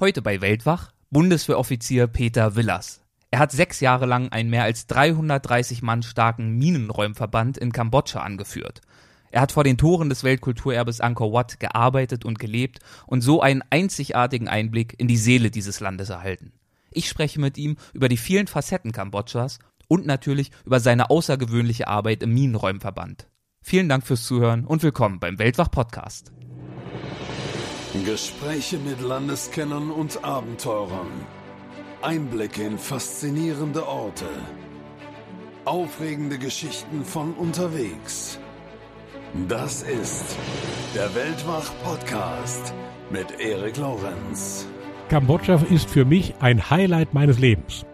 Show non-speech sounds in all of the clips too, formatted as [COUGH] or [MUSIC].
Heute bei Weltwach Bundeswehroffizier Peter Willers. Er hat sechs Jahre lang einen mehr als 330 Mann starken Minenräumverband in Kambodscha angeführt. Er hat vor den Toren des Weltkulturerbes Angkor Wat gearbeitet und gelebt und so einen einzigartigen Einblick in die Seele dieses Landes erhalten. Ich spreche mit ihm über die vielen Facetten Kambodschas und natürlich über seine außergewöhnliche Arbeit im Minenräumverband. Vielen Dank fürs Zuhören und willkommen beim Weltwach Podcast. Gespräche mit Landeskennern und Abenteurern. Einblicke in faszinierende Orte. Aufregende Geschichten von unterwegs. Das ist der Weltwach-Podcast mit Erik Lorenz. Kambodscha ist für mich ein Highlight meines Lebens.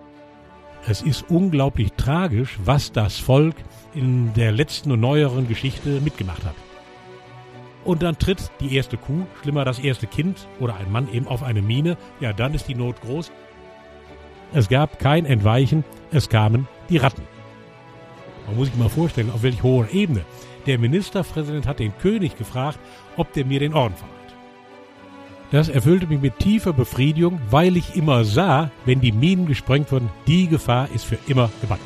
Es ist unglaublich tragisch, was das Volk in der letzten und neueren Geschichte mitgemacht hat. Und dann tritt die erste Kuh, schlimmer das erste Kind oder ein Mann eben auf eine Mine. Ja, dann ist die Not groß. Es gab kein Entweichen, es kamen die Ratten. Man muss sich mal vorstellen, auf welch hoher Ebene. Der Ministerpräsident hat den König gefragt, ob der mir den Orden verleiht. Das erfüllte mich mit tiefer Befriedigung, weil ich immer sah, wenn die Minen gesprengt wurden, die Gefahr ist für immer gebannt.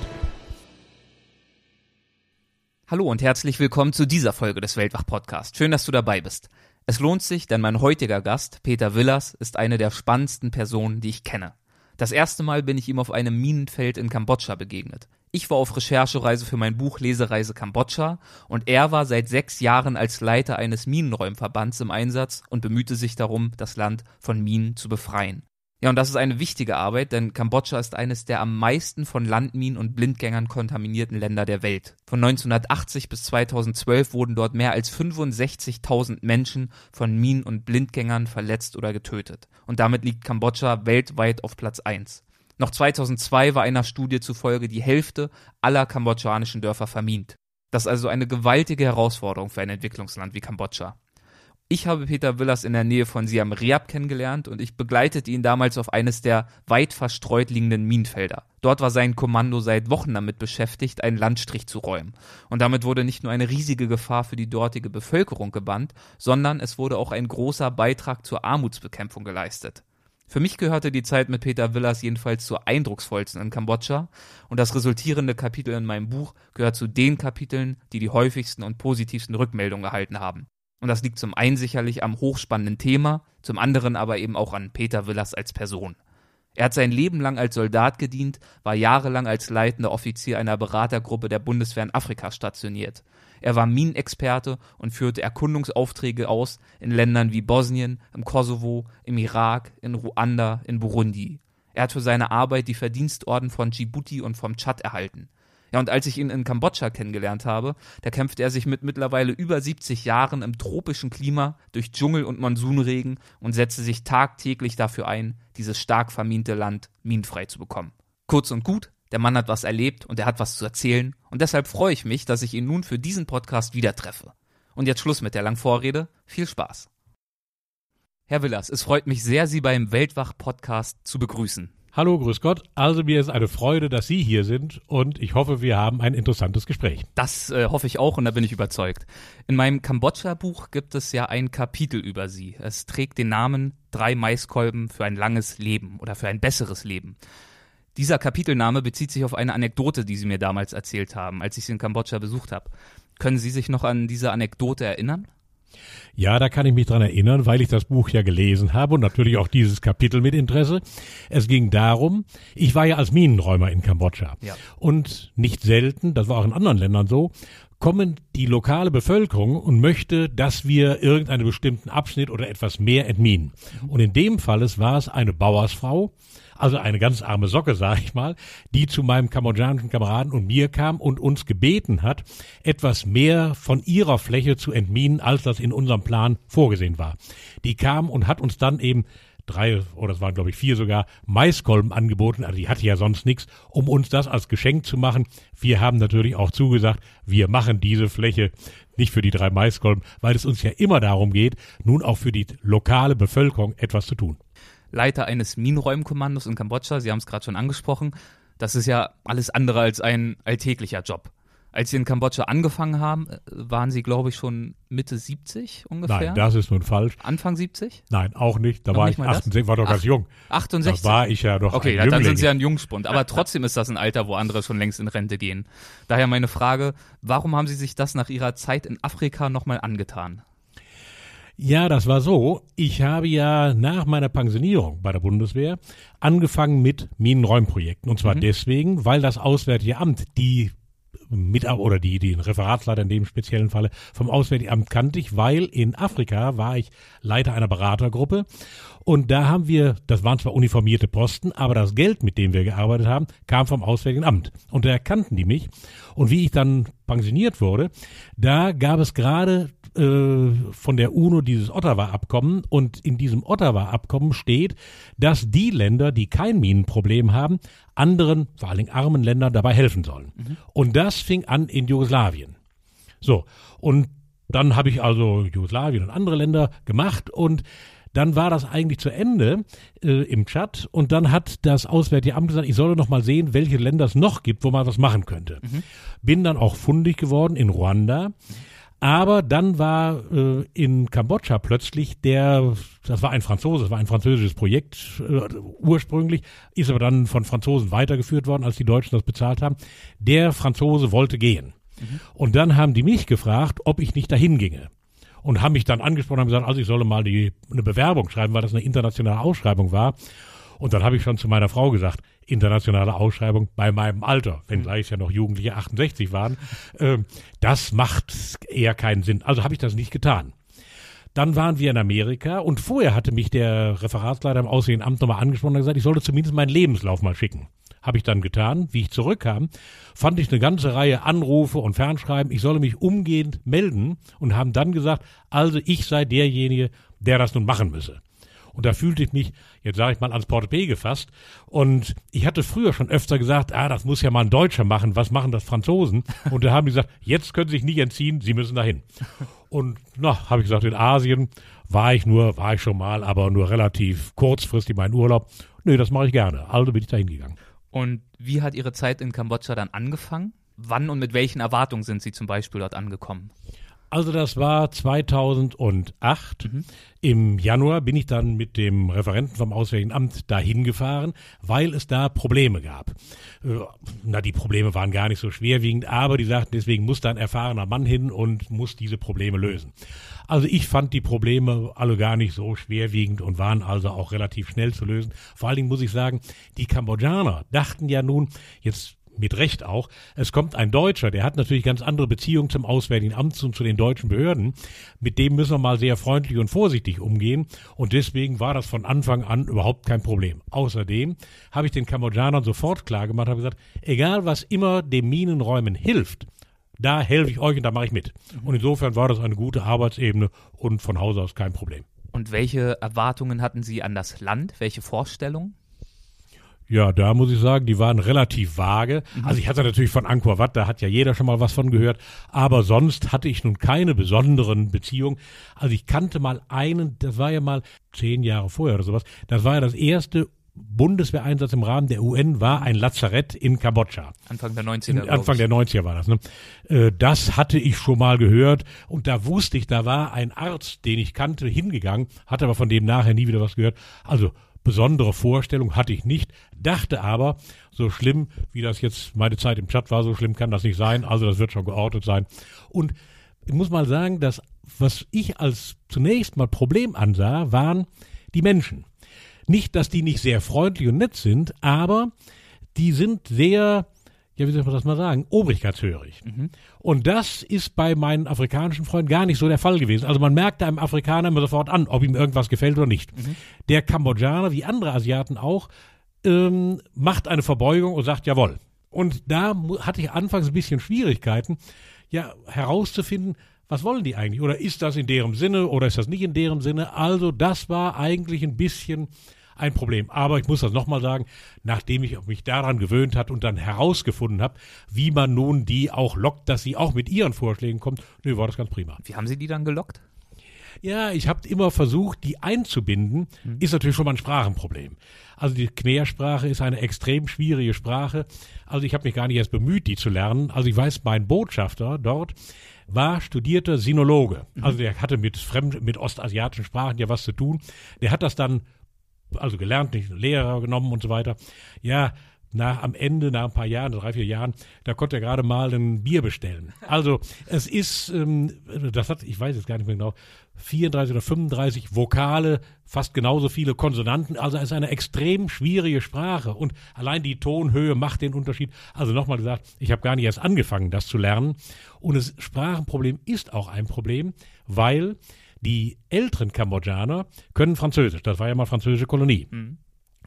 Hallo und herzlich willkommen zu dieser Folge des Weltwach Podcast. Schön, dass du dabei bist. Es lohnt sich, denn mein heutiger Gast, Peter Willers, ist eine der spannendsten Personen, die ich kenne. Das erste Mal bin ich ihm auf einem Minenfeld in Kambodscha begegnet. Ich war auf Recherchereise für mein Buch Lesereise Kambodscha und er war seit sechs Jahren als Leiter eines Minenräumverbands im Einsatz und bemühte sich darum, das Land von Minen zu befreien. Ja, und das ist eine wichtige Arbeit, denn Kambodscha ist eines der am meisten von Landminen und Blindgängern kontaminierten Länder der Welt. Von 1980 bis 2012 wurden dort mehr als 65.000 Menschen von Minen und Blindgängern verletzt oder getötet. Und damit liegt Kambodscha weltweit auf Platz 1. Noch 2002 war einer Studie zufolge die Hälfte aller kambodschanischen Dörfer vermint. Das ist also eine gewaltige Herausforderung für ein Entwicklungsland wie Kambodscha. Ich habe Peter Willers in der Nähe von Siam Reap kennengelernt und ich begleitete ihn damals auf eines der weit verstreut liegenden Minenfelder. Dort war sein Kommando seit Wochen damit beschäftigt, einen Landstrich zu räumen. Und damit wurde nicht nur eine riesige Gefahr für die dortige Bevölkerung gebannt, sondern es wurde auch ein großer Beitrag zur Armutsbekämpfung geleistet. Für mich gehörte die Zeit mit Peter Willers jedenfalls zur eindrucksvollsten in Kambodscha und das resultierende Kapitel in meinem Buch gehört zu den Kapiteln, die die häufigsten und positivsten Rückmeldungen erhalten haben. Und das liegt zum einen sicherlich am hochspannenden Thema, zum anderen aber eben auch an Peter Willers als Person. Er hat sein Leben lang als Soldat gedient, war jahrelang als leitender Offizier einer Beratergruppe der Bundeswehr in Afrika stationiert. Er war Minenexperte und führte Erkundungsaufträge aus in Ländern wie Bosnien, im Kosovo, im Irak, in Ruanda, in Burundi. Er hat für seine Arbeit die Verdienstorden von Djibouti und vom Tschad erhalten. Ja, und als ich ihn in Kambodscha kennengelernt habe, da kämpfte er sich mit mittlerweile über 70 Jahren im tropischen Klima durch Dschungel und Monsunregen und setzte sich tagtäglich dafür ein, dieses stark verminte Land minenfrei zu bekommen. Kurz und gut, der Mann hat was erlebt und er hat was zu erzählen und deshalb freue ich mich, dass ich ihn nun für diesen Podcast wieder treffe. Und jetzt Schluss mit der langen Vorrede. Viel Spaß. Herr Willers, es freut mich sehr, Sie beim Weltwach-Podcast zu begrüßen. Hallo, grüß Gott. Also mir ist eine Freude, dass Sie hier sind und ich hoffe, wir haben ein interessantes Gespräch. Das äh, hoffe ich auch und da bin ich überzeugt. In meinem Kambodscha-Buch gibt es ja ein Kapitel über Sie. Es trägt den Namen Drei Maiskolben für ein langes Leben oder für ein besseres Leben. Dieser Kapitelname bezieht sich auf eine Anekdote, die Sie mir damals erzählt haben, als ich Sie in Kambodscha besucht habe. Können Sie sich noch an diese Anekdote erinnern? Ja, da kann ich mich dran erinnern, weil ich das Buch ja gelesen habe und natürlich auch dieses Kapitel mit Interesse. Es ging darum, ich war ja als Minenräumer in Kambodscha. Ja. Und nicht selten, das war auch in anderen Ländern so, kommen die lokale Bevölkerung und möchte, dass wir irgendeinen bestimmten Abschnitt oder etwas mehr entminen. Und in dem Fall war es eine Bauersfrau, also eine ganz arme Socke, sag ich mal, die zu meinem kambodschanischen Kameraden und mir kam und uns gebeten hat, etwas mehr von ihrer Fläche zu entminen, als das in unserem Plan vorgesehen war. Die kam und hat uns dann eben drei oder es waren glaube ich vier sogar Maiskolben angeboten, also die hatte ja sonst nichts, um uns das als Geschenk zu machen. Wir haben natürlich auch zugesagt, wir machen diese Fläche nicht für die drei Maiskolben, weil es uns ja immer darum geht, nun auch für die lokale Bevölkerung etwas zu tun. Leiter eines Minenräumkommandos in Kambodscha. Sie haben es gerade schon angesprochen. Das ist ja alles andere als ein alltäglicher Job. Als Sie in Kambodscha angefangen haben, äh, waren Sie, glaube ich, schon Mitte 70 ungefähr? Nein, das ist nun falsch. Anfang 70? Nein, auch nicht. Da Noch war nicht ich mal das? 68, war doch ganz jung. 68? Da war ich ja doch Okay, ein ja, dann sind Sie ja ein Jungspund. Aber trotzdem ist das ein Alter, wo andere schon längst in Rente gehen. Daher meine Frage, warum haben Sie sich das nach Ihrer Zeit in Afrika nochmal angetan? Ja, das war so. Ich habe ja nach meiner Pensionierung bei der Bundeswehr angefangen mit Minenräumprojekten. Und zwar deswegen, weil das Auswärtige Amt die mit oder die, die Referatsleiter in dem speziellen Falle vom Auswärtigen Amt kannte ich, weil in Afrika war ich Leiter einer Beratergruppe und da haben wir, das waren zwar uniformierte Posten, aber das Geld, mit dem wir gearbeitet haben, kam vom Auswärtigen Amt und da erkannten die mich und wie ich dann pensioniert wurde, da gab es gerade äh, von der UNO dieses Ottawa-Abkommen und in diesem Ottawa-Abkommen steht, dass die Länder, die kein Minenproblem haben, anderen, vor allen Dingen armen Ländern dabei helfen sollen. Und das fing an in Jugoslawien. So, und dann habe ich also Jugoslawien und andere Länder gemacht und dann war das eigentlich zu Ende äh, im Chat und dann hat das Auswärtige Amt gesagt, ich solle noch mal sehen, welche Länder es noch gibt, wo man was machen könnte. Bin dann auch fundig geworden in Ruanda. Aber dann war äh, in Kambodscha plötzlich der, das war ein Franzose, das war ein französisches Projekt äh, ursprünglich, ist aber dann von Franzosen weitergeführt worden, als die Deutschen das bezahlt haben. Der Franzose wollte gehen. Und dann haben die mich gefragt, ob ich nicht dahin ginge. Und haben mich dann angesprochen und haben gesagt, also ich solle mal die, eine Bewerbung schreiben, weil das eine internationale Ausschreibung war. Und dann habe ich schon zu meiner Frau gesagt, internationale Ausschreibung bei meinem Alter, wenngleich es ja noch Jugendliche 68 waren, äh, das macht eher keinen Sinn. Also habe ich das nicht getan. Dann waren wir in Amerika und vorher hatte mich der Referatsleiter im Auswärtigen Amt nochmal angesprochen und gesagt, ich sollte zumindest meinen Lebenslauf mal schicken. Habe ich dann getan. Wie ich zurückkam, fand ich eine ganze Reihe Anrufe und Fernschreiben. Ich solle mich umgehend melden und haben dann gesagt, also ich sei derjenige, der das nun machen müsse. Und da fühlte ich mich, jetzt sage ich mal, ans Portepee gefasst. Und ich hatte früher schon öfter gesagt, ah, das muss ja mal ein Deutscher machen, was machen das Franzosen? Und da haben die gesagt, jetzt können Sie sich nicht entziehen, Sie müssen dahin. Und na, habe ich gesagt, in Asien war ich nur, war ich schon mal, aber nur relativ kurzfristig meinen Urlaub. Nee, das mache ich gerne. Also bin ich da hingegangen. Und wie hat Ihre Zeit in Kambodscha dann angefangen? Wann und mit welchen Erwartungen sind Sie zum Beispiel dort angekommen? Also das war 2008. Im Januar bin ich dann mit dem Referenten vom Auswärtigen Amt dahin gefahren, weil es da Probleme gab. Äh, Na, die Probleme waren gar nicht so schwerwiegend, aber die sagten, deswegen muss da ein erfahrener Mann hin und muss diese Probleme lösen. Also ich fand die Probleme alle gar nicht so schwerwiegend und waren also auch relativ schnell zu lösen. Vor allen Dingen muss ich sagen, die Kambodschaner dachten ja nun, jetzt mit Recht auch. Es kommt ein Deutscher, der hat natürlich ganz andere Beziehungen zum Auswärtigen Amt und zu den deutschen Behörden. Mit dem müssen wir mal sehr freundlich und vorsichtig umgehen. Und deswegen war das von Anfang an überhaupt kein Problem. Außerdem habe ich den Kambodschanern sofort klar gemacht, habe gesagt, egal was immer dem Minenräumen hilft, da helfe ich euch und da mache ich mit. Und insofern war das eine gute Arbeitsebene und von Hause aus kein Problem. Und welche Erwartungen hatten Sie an das Land? Welche Vorstellungen? Ja, da muss ich sagen, die waren relativ vage. Mhm. Also ich hatte natürlich von Angkor Wat, da hat ja jeder schon mal was von gehört, aber sonst hatte ich nun keine besonderen Beziehungen. Also ich kannte mal einen, das war ja mal zehn Jahre vorher oder sowas, das war ja das erste Bundeswehreinsatz im Rahmen der UN, war ein Lazarett in Kambodscha. Anfang der 90er. In, glaub Anfang der 90er war das. Ne? Äh, Das hatte ich schon mal gehört und da wusste ich, da war ein Arzt, den ich kannte, hingegangen, hatte aber von dem nachher nie wieder was gehört. Also besondere Vorstellung hatte ich nicht, dachte aber, so schlimm, wie das jetzt meine Zeit im Chat war, so schlimm kann das nicht sein. Also das wird schon geordnet sein. Und ich muss mal sagen, dass was ich als zunächst mal Problem ansah, waren die Menschen. Nicht, dass die nicht sehr freundlich und nett sind, aber die sind sehr, ja, wie soll man das mal sagen, obrigkeitshörig. Und das ist bei meinen afrikanischen Freunden gar nicht so der Fall gewesen. Also man merkt einem Afrikaner immer sofort an, ob ihm irgendwas gefällt oder nicht. Der Kambodschaner, wie andere Asiaten auch, ähm, macht eine Verbeugung und sagt jawohl. Und da hatte ich anfangs ein bisschen Schwierigkeiten, ja, herauszufinden, was wollen die eigentlich? Oder ist das in deren Sinne oder ist das nicht in deren Sinne? Also das war eigentlich ein bisschen ein Problem. Aber ich muss das nochmal sagen, nachdem ich mich daran gewöhnt hat und dann herausgefunden habe, wie man nun die auch lockt, dass sie auch mit ihren Vorschlägen kommt, nö, war das ganz prima. Wie haben Sie die dann gelockt? Ja, ich habe immer versucht, die einzubinden. Mhm. Ist natürlich schon mal ein Sprachenproblem. Also die Khmer-Sprache ist eine extrem schwierige Sprache. Also ich habe mich gar nicht erst bemüht, die zu lernen. Also ich weiß, mein Botschafter dort war studierter Sinologe. Mhm. Also der hatte mit fremd, mit ostasiatischen Sprachen ja was zu tun. Der hat das dann also gelernt, nicht Lehrer genommen und so weiter. Ja, nach, am Ende, nach ein paar Jahren, drei, vier Jahren, da konnte er gerade mal ein Bier bestellen. Also es ist, ähm, das hat, ich weiß jetzt gar nicht mehr genau, 34 oder 35 Vokale, fast genauso viele Konsonanten. Also es ist eine extrem schwierige Sprache und allein die Tonhöhe macht den Unterschied. Also nochmal gesagt, ich habe gar nicht erst angefangen, das zu lernen. Und das Sprachenproblem ist auch ein Problem, weil die älteren Kambodschaner können Französisch. Das war ja mal französische Kolonie. Mhm.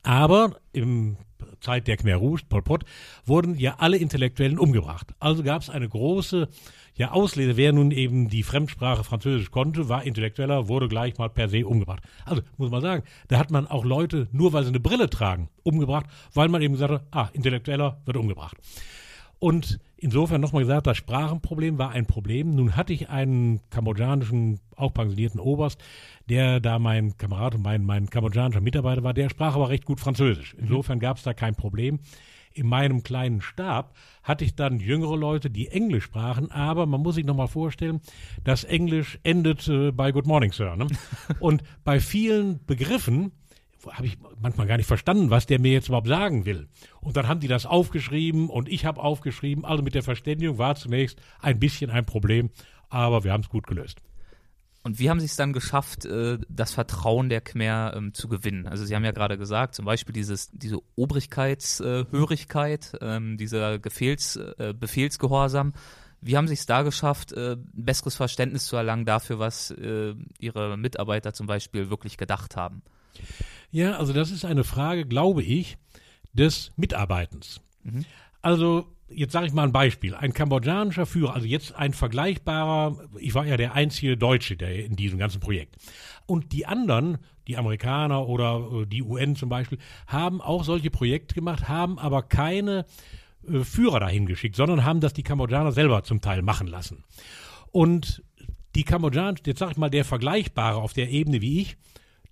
Aber im Zeit der Khmer Rouge, Pol Pot, wurden ja alle Intellektuellen umgebracht. Also gab es eine große ja, Auslese. Wer nun eben die Fremdsprache Französisch konnte, war Intellektueller, wurde gleich mal per se umgebracht. Also muss man sagen, da hat man auch Leute, nur weil sie eine Brille tragen, umgebracht, weil man eben gesagt hat, ah, Intellektueller wird umgebracht. Und insofern nochmal gesagt, das Sprachenproblem war ein Problem. Nun hatte ich einen kambodschanischen, auch pensionierten Oberst, der da mein Kamerad und mein, mein kambodschanischer Mitarbeiter war, der sprach aber recht gut Französisch. Mhm. Insofern gab es da kein Problem. In meinem kleinen Stab hatte ich dann jüngere Leute, die Englisch sprachen, aber man muss sich nochmal vorstellen, das Englisch endet äh, bei Good Morning, Sir. Ne? [LAUGHS] Und bei vielen Begriffen habe ich manchmal gar nicht verstanden, was der mir jetzt überhaupt sagen will. Und dann haben die das aufgeschrieben und ich habe aufgeschrieben. Also mit der Verständigung war zunächst ein bisschen ein Problem, aber wir haben es gut gelöst. Und wie haben Sie es dann geschafft, äh, das Vertrauen der Khmer ähm, zu gewinnen? Also Sie haben ja gerade gesagt, zum Beispiel dieses, diese Obrigkeitshörigkeit, ähm, dieser Gefehls, äh, Befehlsgehorsam. Wie haben Sie es da geschafft, äh, ein besseres Verständnis zu erlangen dafür, was Ihre Mitarbeiter zum Beispiel wirklich gedacht haben? Ja, also das ist eine Frage, glaube ich, des Mitarbeitens. Mhm. Also jetzt sage ich mal ein Beispiel. Ein kambodschanischer Führer, also jetzt ein vergleichbarer, ich war ja der einzige Deutsche der in diesem ganzen Projekt. Und die anderen, die Amerikaner oder äh, die UN zum Beispiel, haben auch solche Projekte gemacht, haben aber keine äh, Führer dahin geschickt, sondern haben das die Kambodschaner selber zum Teil machen lassen. Und die Kambodschaner, jetzt sage ich mal, der Vergleichbare auf der Ebene wie ich,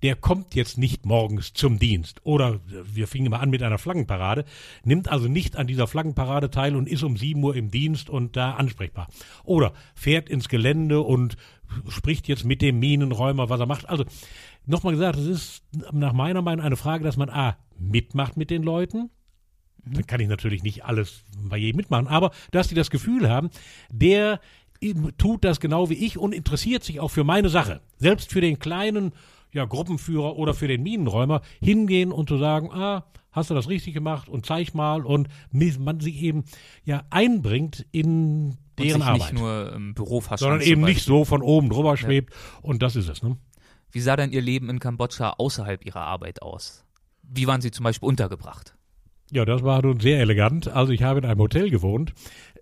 der kommt jetzt nicht morgens zum Dienst. Oder wir fingen mal an mit einer Flaggenparade, nimmt also nicht an dieser Flaggenparade teil und ist um 7 Uhr im Dienst und da ansprechbar. Oder fährt ins Gelände und spricht jetzt mit dem Minenräumer, was er macht. Also nochmal gesagt, es ist nach meiner Meinung eine Frage, dass man A, mitmacht mit den Leuten. Dann kann ich natürlich nicht alles bei jedem mitmachen, aber dass die das Gefühl haben, der tut das genau wie ich und interessiert sich auch für meine Sache. Selbst für den kleinen ja, Gruppenführer oder für den Minenräumer hingehen und zu sagen, ah, hast du das richtig gemacht und zeig mal und man sich eben ja einbringt in deren Arbeit. nicht nur im Büro Sondern eben nicht so von oben drüber schwebt ja. und das ist es. Ne? Wie sah denn Ihr Leben in Kambodscha außerhalb Ihrer Arbeit aus? Wie waren Sie zum Beispiel untergebracht? Ja, das war nun sehr elegant. Also ich habe in einem Hotel gewohnt.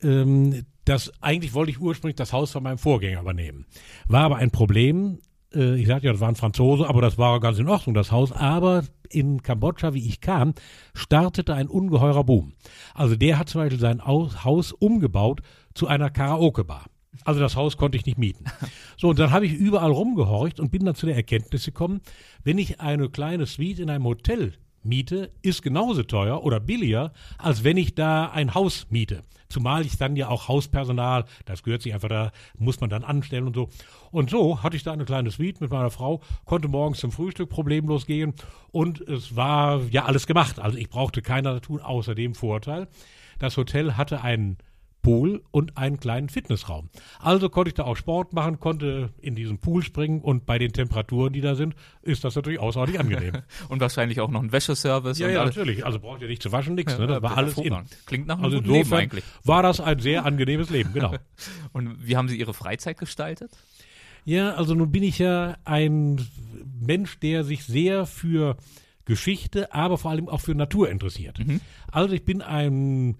Ähm, das eigentlich wollte ich ursprünglich das Haus von meinem Vorgänger übernehmen. War aber ein Problem äh, ich sagte ja, das waren Franzosen, aber das war ganz in Ordnung, das Haus. Aber in Kambodscha, wie ich kam, startete ein ungeheurer Boom. Also der hat zum Beispiel sein Haus umgebaut zu einer Karaoke-Bar. Also das Haus konnte ich nicht mieten. So, und dann habe ich überall rumgehorcht und bin dann zu der Erkenntnis gekommen, wenn ich eine kleine Suite in einem Hotel miete, ist genauso teuer oder billiger, als wenn ich da ein Haus miete. Zumal ich dann ja auch Hauspersonal, das gehört sich einfach da, muss man dann anstellen und so. Und so hatte ich da eine kleine Suite mit meiner Frau, konnte morgens zum Frühstück problemlos gehen und es war ja alles gemacht. Also ich brauchte keiner tun, außer dem Vorteil. Das Hotel hatte einen Pool und einen kleinen Fitnessraum. Also konnte ich da auch Sport machen, konnte in diesen Pool springen und bei den Temperaturen, die da sind, ist das natürlich außerordentlich angenehm. [LAUGHS] und wahrscheinlich auch noch ein Wäscheservice. Ja, ja, natürlich. Also braucht ihr nicht zu waschen, nichts. Ja, ne? Das war alles in. Klingt nach einem also Leben eigentlich. War das ein sehr angenehmes Leben, genau. [LAUGHS] und wie haben Sie Ihre Freizeit gestaltet? Ja, also nun bin ich ja ein Mensch, der sich sehr für Geschichte, aber vor allem auch für Natur interessiert. Mhm. Also ich bin ein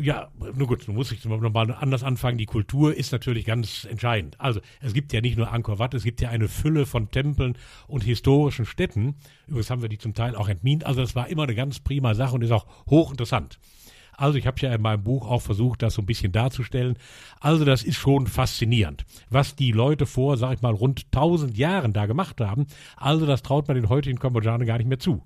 ja, nur gut, nun muss ich nochmal anders anfangen. Die Kultur ist natürlich ganz entscheidend. Also, es gibt ja nicht nur Angkor Wat, es gibt ja eine Fülle von Tempeln und historischen Städten. Übrigens haben wir die zum Teil auch entmint. Also, das war immer eine ganz prima Sache und ist auch hochinteressant. Also ich habe ja in meinem Buch auch versucht, das so ein bisschen darzustellen. Also das ist schon faszinierend, was die Leute vor, sag ich mal, rund 1000 Jahren da gemacht haben. Also das traut man den heutigen Kambodschanern gar nicht mehr zu.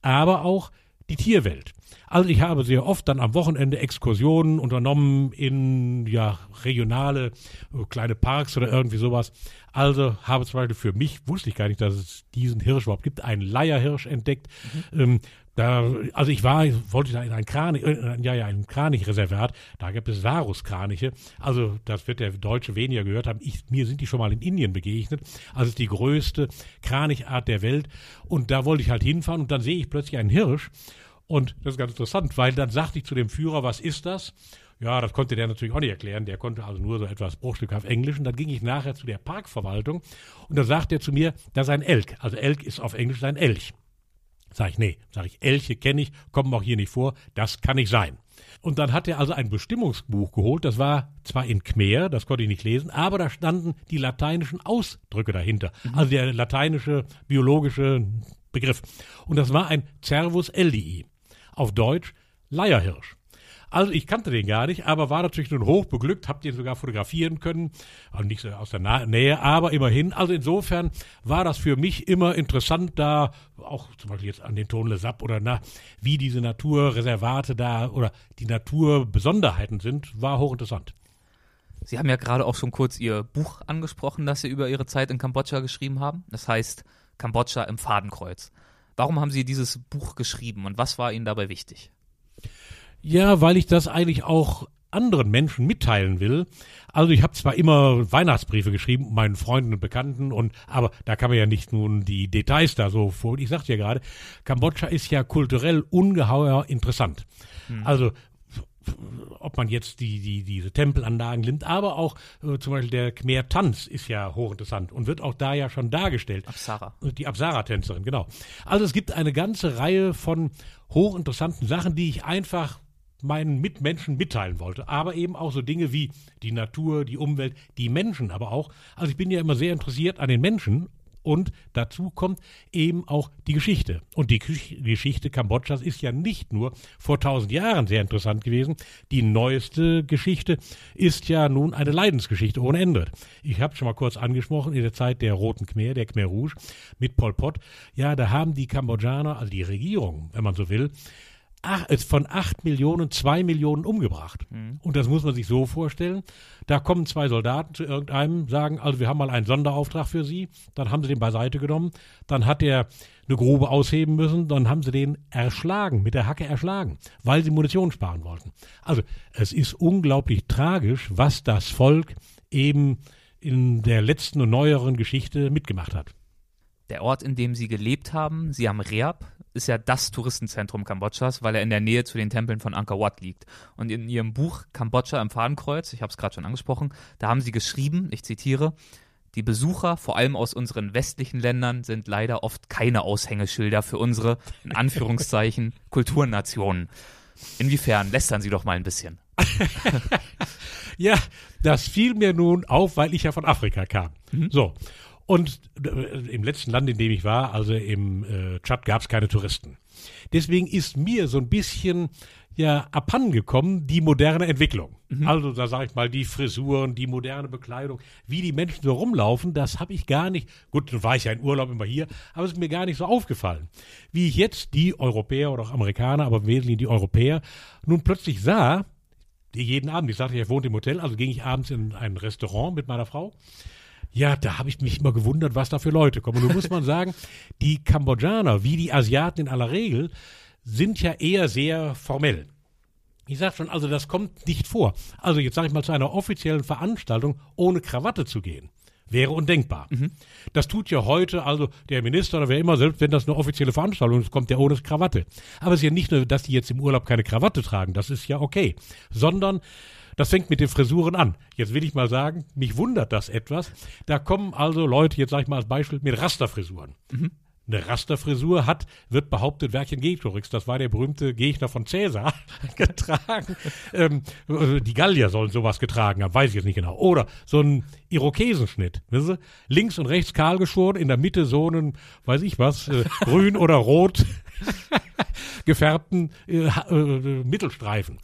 Aber auch die Tierwelt. Also ich habe sehr oft dann am Wochenende Exkursionen unternommen in ja regionale äh, kleine Parks oder irgendwie sowas. Also habe zum Beispiel für mich, wusste ich gar nicht, dass es diesen Hirsch überhaupt gibt, einen Leierhirsch entdeckt. Mhm. Ähm, da, also ich war, wollte da in ein Kranich, äh, ja, ja, ein Kranichreservat, da gibt es Varuskraniche. Also das wird der Deutsche weniger gehört haben. Ich, mir sind die schon mal in Indien begegnet. Also es ist die größte Kranichart der Welt. Und da wollte ich halt hinfahren und dann sehe ich plötzlich einen Hirsch. Und das ist ganz interessant, weil dann sagte ich zu dem Führer, was ist das? Ja, das konnte der natürlich auch nicht erklären. Der konnte also nur so etwas bruchstückhaft Englisch. Und dann ging ich nachher zu der Parkverwaltung und da sagte er zu mir, das ist ein Elk. Also Elk ist auf Englisch ein Elch. Sag ich, nee, sag ich, Elche kenne ich, kommen auch hier nicht vor, das kann nicht sein. Und dann hat er also ein Bestimmungsbuch geholt, das war zwar in Khmer, das konnte ich nicht lesen, aber da standen die lateinischen Ausdrücke dahinter, mhm. also der lateinische biologische Begriff. Und das war ein Cervus eldii, auf Deutsch Leierhirsch. Also ich kannte den gar nicht, aber war natürlich nun hoch beglückt, hab den sogar fotografieren können, also nicht so aus der Nähe, aber immerhin. Also insofern war das für mich immer interessant, da auch zum Beispiel jetzt an den Tonle Sap oder na, wie diese Naturreservate da oder die Naturbesonderheiten sind, war hochinteressant. Sie haben ja gerade auch schon kurz Ihr Buch angesprochen, das Sie über Ihre Zeit in Kambodscha geschrieben haben. Das heißt Kambodscha im Fadenkreuz. Warum haben Sie dieses Buch geschrieben und was war Ihnen dabei wichtig? Ja, weil ich das eigentlich auch anderen Menschen mitteilen will. Also ich habe zwar immer Weihnachtsbriefe geschrieben, meinen Freunden und Bekannten, und aber da kann man ja nicht nun die Details da so vor. Ich sagte ja gerade, Kambodscha ist ja kulturell ungeheuer interessant. Hm. Also ob man jetzt die, die, diese Tempelanlagen nimmt, aber auch äh, zum Beispiel der Khmer Tanz ist ja hochinteressant und wird auch da ja schon dargestellt. Absara. Die Absara-Tänzerin, genau. Also es gibt eine ganze Reihe von hochinteressanten Sachen, die ich einfach meinen Mitmenschen mitteilen wollte. Aber eben auch so Dinge wie die Natur, die Umwelt, die Menschen aber auch. Also ich bin ja immer sehr interessiert an den Menschen und dazu kommt eben auch die Geschichte. Und die Geschichte Kambodschas ist ja nicht nur vor tausend Jahren sehr interessant gewesen. Die neueste Geschichte ist ja nun eine Leidensgeschichte ohne Ende. Ich habe schon mal kurz angesprochen, in der Zeit der Roten Khmer, der Khmer Rouge mit Pol Pot. Ja, da haben die Kambodschaner, also die Regierung, wenn man so will, ach, von acht Millionen zwei Millionen umgebracht. Mhm. Und das muss man sich so vorstellen. Da kommen zwei Soldaten zu irgendeinem, sagen, also wir haben mal einen Sonderauftrag für Sie. Dann haben sie den beiseite genommen. Dann hat er eine Grube ausheben müssen. Dann haben sie den erschlagen, mit der Hacke erschlagen, weil sie Munition sparen wollten. Also es ist unglaublich tragisch, was das Volk eben in der letzten und neueren Geschichte mitgemacht hat. Der Ort, in dem Sie gelebt haben, Sie haben Reab, ist ja das Touristenzentrum Kambodschas, weil er in der Nähe zu den Tempeln von Angkor Wat liegt. Und in ihrem Buch Kambodscha im Fadenkreuz, ich habe es gerade schon angesprochen, da haben sie geschrieben, ich zitiere, die Besucher, vor allem aus unseren westlichen Ländern, sind leider oft keine Aushängeschilder für unsere, in Anführungszeichen, [LAUGHS] Kulturnationen. Inwiefern lästern Sie doch mal ein bisschen. [LAUGHS] ja, das fiel mir nun auf, weil ich ja von Afrika kam. Mhm. So. Und äh, im letzten Land, in dem ich war, also im äh, Tschad, gab es keine Touristen. Deswegen ist mir so ein bisschen ja abhandengekommen die moderne Entwicklung. Mhm. Also da sage ich mal die Frisuren, die moderne Bekleidung, wie die Menschen so rumlaufen, das habe ich gar nicht. Gut, dann war ich ja in Urlaub immer hier, aber es ist mir gar nicht so aufgefallen. Wie ich jetzt die Europäer oder auch Amerikaner, aber im Wesentlichen die Europäer, nun plötzlich sah, jeden Abend, ich sagte, ich wohne im Hotel, also ging ich abends in ein Restaurant mit meiner Frau ja, da habe ich mich immer gewundert, was da für Leute kommen. Und nun muss man [LAUGHS] sagen, die Kambodschaner, wie die Asiaten in aller Regel, sind ja eher sehr formell. Ich sage schon, also das kommt nicht vor. Also jetzt sage ich mal zu einer offiziellen Veranstaltung ohne Krawatte zu gehen. Wäre undenkbar. Mhm. Das tut ja heute, also der Minister oder wer immer, selbst wenn das eine offizielle Veranstaltung ist, kommt der ohne Krawatte. Aber es ist ja nicht nur, dass die jetzt im Urlaub keine Krawatte tragen, das ist ja okay. Sondern das fängt mit den Frisuren an. Jetzt will ich mal sagen, mich wundert das etwas. Da kommen also Leute, jetzt sage ich mal als Beispiel, mit Rasterfrisuren. Mhm. Eine Rasterfrisur hat, wird behauptet, Vercingetorix, das war der berühmte Gegner von Cäsar, [LAUGHS] getragen. ähm, die Gallier sollen sowas getragen haben, weiß ich jetzt nicht genau. Oder so ein Irokesenschnitt. Wissen Sie? Links und rechts kahl geschoren, in der Mitte so ein, weiß ich was, äh, [LAUGHS] grün oder rot [LAUGHS] gefärbten äh, äh, Mittelstreifen.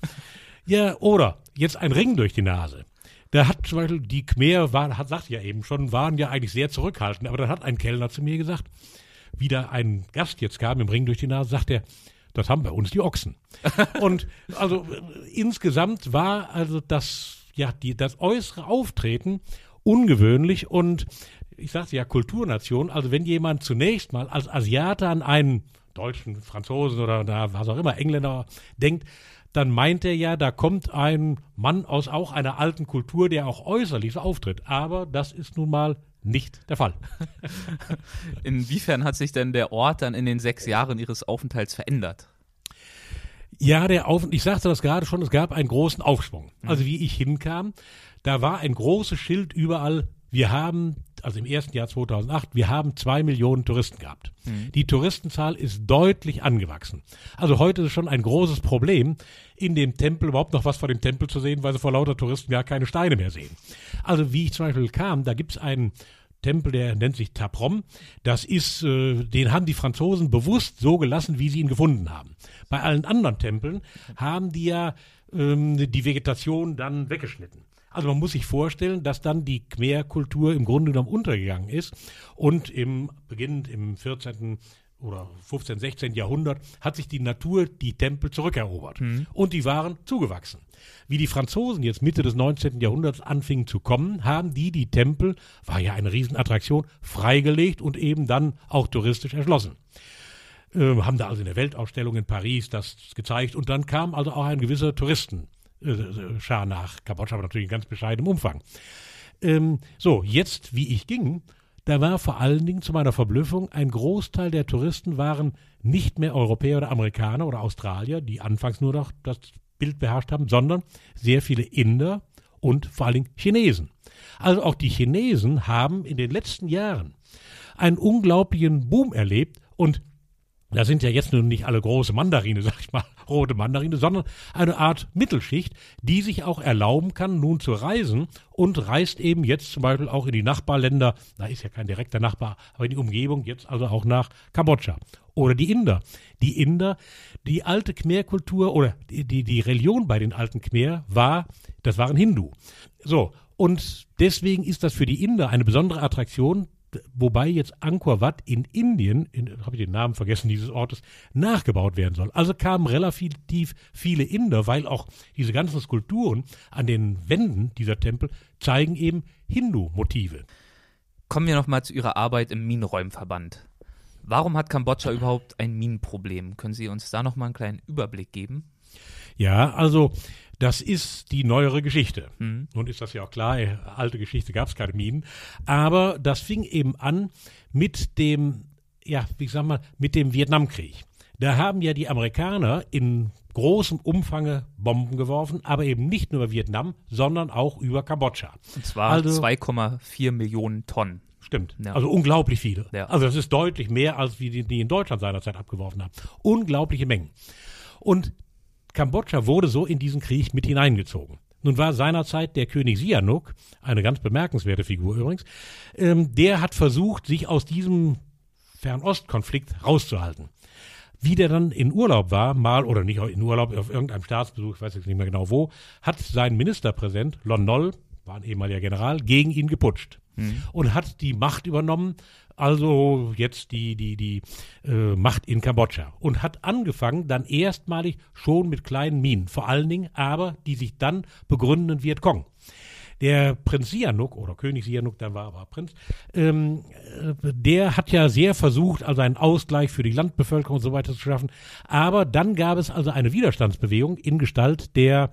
Ja, oder jetzt ein Ring durch die Nase. Da hat zum Beispiel die Khmer, war, hat, sagt ja eben schon, waren ja eigentlich sehr zurückhaltend. Aber dann hat ein Kellner zu mir gesagt, wieder ein Gast jetzt kam im Ring durch die Nase, sagt er, das haben bei uns die Ochsen. [LAUGHS] Und also insgesamt war also das, ja, die, das äußere Auftreten ungewöhnlich und ich sagte ja Kulturnation, also wenn jemand zunächst mal als Asiate an einen Deutschen, Franzosen oder was auch immer, Engländer denkt, dann meint er ja, da kommt ein Mann aus auch einer alten Kultur, der auch äußerlich so auftritt. Aber das ist nun mal nicht der Fall. [LAUGHS] Inwiefern hat sich denn der Ort dann in den sechs Jahren Ihres Aufenthalts verändert? Ja, der Auf ich sagte das gerade schon, es gab einen großen Aufschwung. Mhm. Also wie ich hinkam, da war ein großes Schild überall, wir haben, also im ersten Jahr 2008, wir haben zwei Millionen Touristen gehabt. Mhm. Die Touristenzahl ist deutlich angewachsen. Also heute ist es schon ein großes Problem, in dem Tempel überhaupt noch was vor dem Tempel zu sehen, weil sie vor lauter Touristen gar keine Steine mehr sehen. Also wie ich zum Beispiel kam, da gibt es einen Tempel, der nennt sich Taprom. Das ist, äh, den haben die Franzosen bewusst so gelassen, wie sie ihn gefunden haben. Bei allen anderen Tempeln haben die ja ähm, die Vegetation dann weggeschnitten. Also man muss sich vorstellen, dass dann die Khmer-Kultur im Grunde genommen untergegangen ist und im beginnend im 14 oder 15, 16 Jahrhundert hat sich die Natur die Tempel zurückerobert. Mhm. Und die waren zugewachsen. Wie die Franzosen jetzt Mitte des 19. Jahrhunderts anfingen zu kommen, haben die die Tempel, war ja eine Riesenattraktion, freigelegt und eben dann auch touristisch erschlossen. Äh, haben da also in der Weltausstellung in Paris das gezeigt und dann kam also auch ein gewisser Touristenschar nach Kambodscha, aber natürlich in ganz bescheidenem Umfang. Ähm, so, jetzt, wie ich ging, da war vor allen Dingen zu meiner Verblüffung, ein Großteil der Touristen waren nicht mehr Europäer oder Amerikaner oder Australier, die anfangs nur noch das Bild beherrscht haben, sondern sehr viele Inder und vor allen Dingen Chinesen. Also auch die Chinesen haben in den letzten Jahren einen unglaublichen Boom erlebt und da sind ja jetzt nun nicht alle große Mandarine, [LAUGHS] sag ich mal, rote Mandarine, sondern eine Art Mittelschicht, die sich auch erlauben kann, nun zu reisen und reist eben jetzt zum Beispiel auch in die Nachbarländer, da ist ja kein direkter Nachbar, aber in die Umgebung, jetzt also auch nach Kambodscha. Oder die Inder. Die Inder, die alte Khmer-Kultur oder die, die, die Religion bei den alten Khmer war, das waren Hindu. So, und deswegen ist das für die Inder eine besondere Attraktion, wobei jetzt Angkor Wat in Indien, in, habe ich den Namen vergessen dieses Ortes, nachgebaut werden soll. Also kamen relativ viele Inder, weil auch diese ganzen Skulpturen an den Wänden dieser Tempel zeigen eben Hindu-Motive. Kommen wir nochmal zu Ihrer Arbeit im Minenräumverband. Warum hat Kambodscha überhaupt ein Minenproblem? Können Sie uns da nochmal einen kleinen Überblick geben? Ja, also das ist die neuere Geschichte. Mhm. Nun ist das ja auch klar, äh, alte Geschichte gab es keine Minen. Aber das fing eben an mit dem, ja, wie sag mal, mit dem Vietnamkrieg. Da haben ja die Amerikaner in großem Umfange Bomben geworfen, aber eben nicht nur über Vietnam, sondern auch über Kambodscha. Und zwar also, 2,4 Millionen Tonnen. Stimmt. Ja. Also unglaublich viele. Ja. Also das ist deutlich mehr, als wie die, die in Deutschland seinerzeit abgeworfen haben. Unglaubliche Mengen. Und Kambodscha wurde so in diesen Krieg mit hineingezogen. Nun war seinerzeit der König Sihanouk, eine ganz bemerkenswerte Figur übrigens, ähm, der hat versucht, sich aus diesem Fernostkonflikt rauszuhalten. Wie der dann in Urlaub war, mal oder nicht in Urlaub, auf irgendeinem Staatsbesuch, ich weiß jetzt nicht mehr genau wo, hat sein Ministerpräsident Lon Nol, war ein ehemaliger General, gegen ihn geputscht mhm. und hat die Macht übernommen, also jetzt die, die, die äh, Macht in Kambodscha und hat angefangen dann erstmalig schon mit kleinen Minen, vor allen Dingen aber, die sich dann begründen wird Kong. Der Prinz Sihanouk oder König Sihanouk, dann war aber Prinz, ähm, äh, der hat ja sehr versucht, also einen Ausgleich für die Landbevölkerung und so weiter zu schaffen. Aber dann gab es also eine Widerstandsbewegung in Gestalt der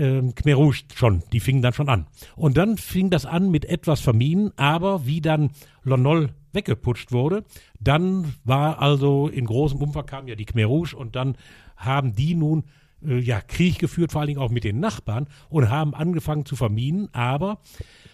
ähm, Khmer Rouge schon, die fingen dann schon an. Und dann fing das an mit etwas Verminen, aber wie dann Lonol weggeputscht wurde, dann war also in großem Umfang kam ja die Khmer Rouge und dann haben die nun äh, ja Krieg geführt, vor allen Dingen auch mit den Nachbarn und haben angefangen zu verminen, aber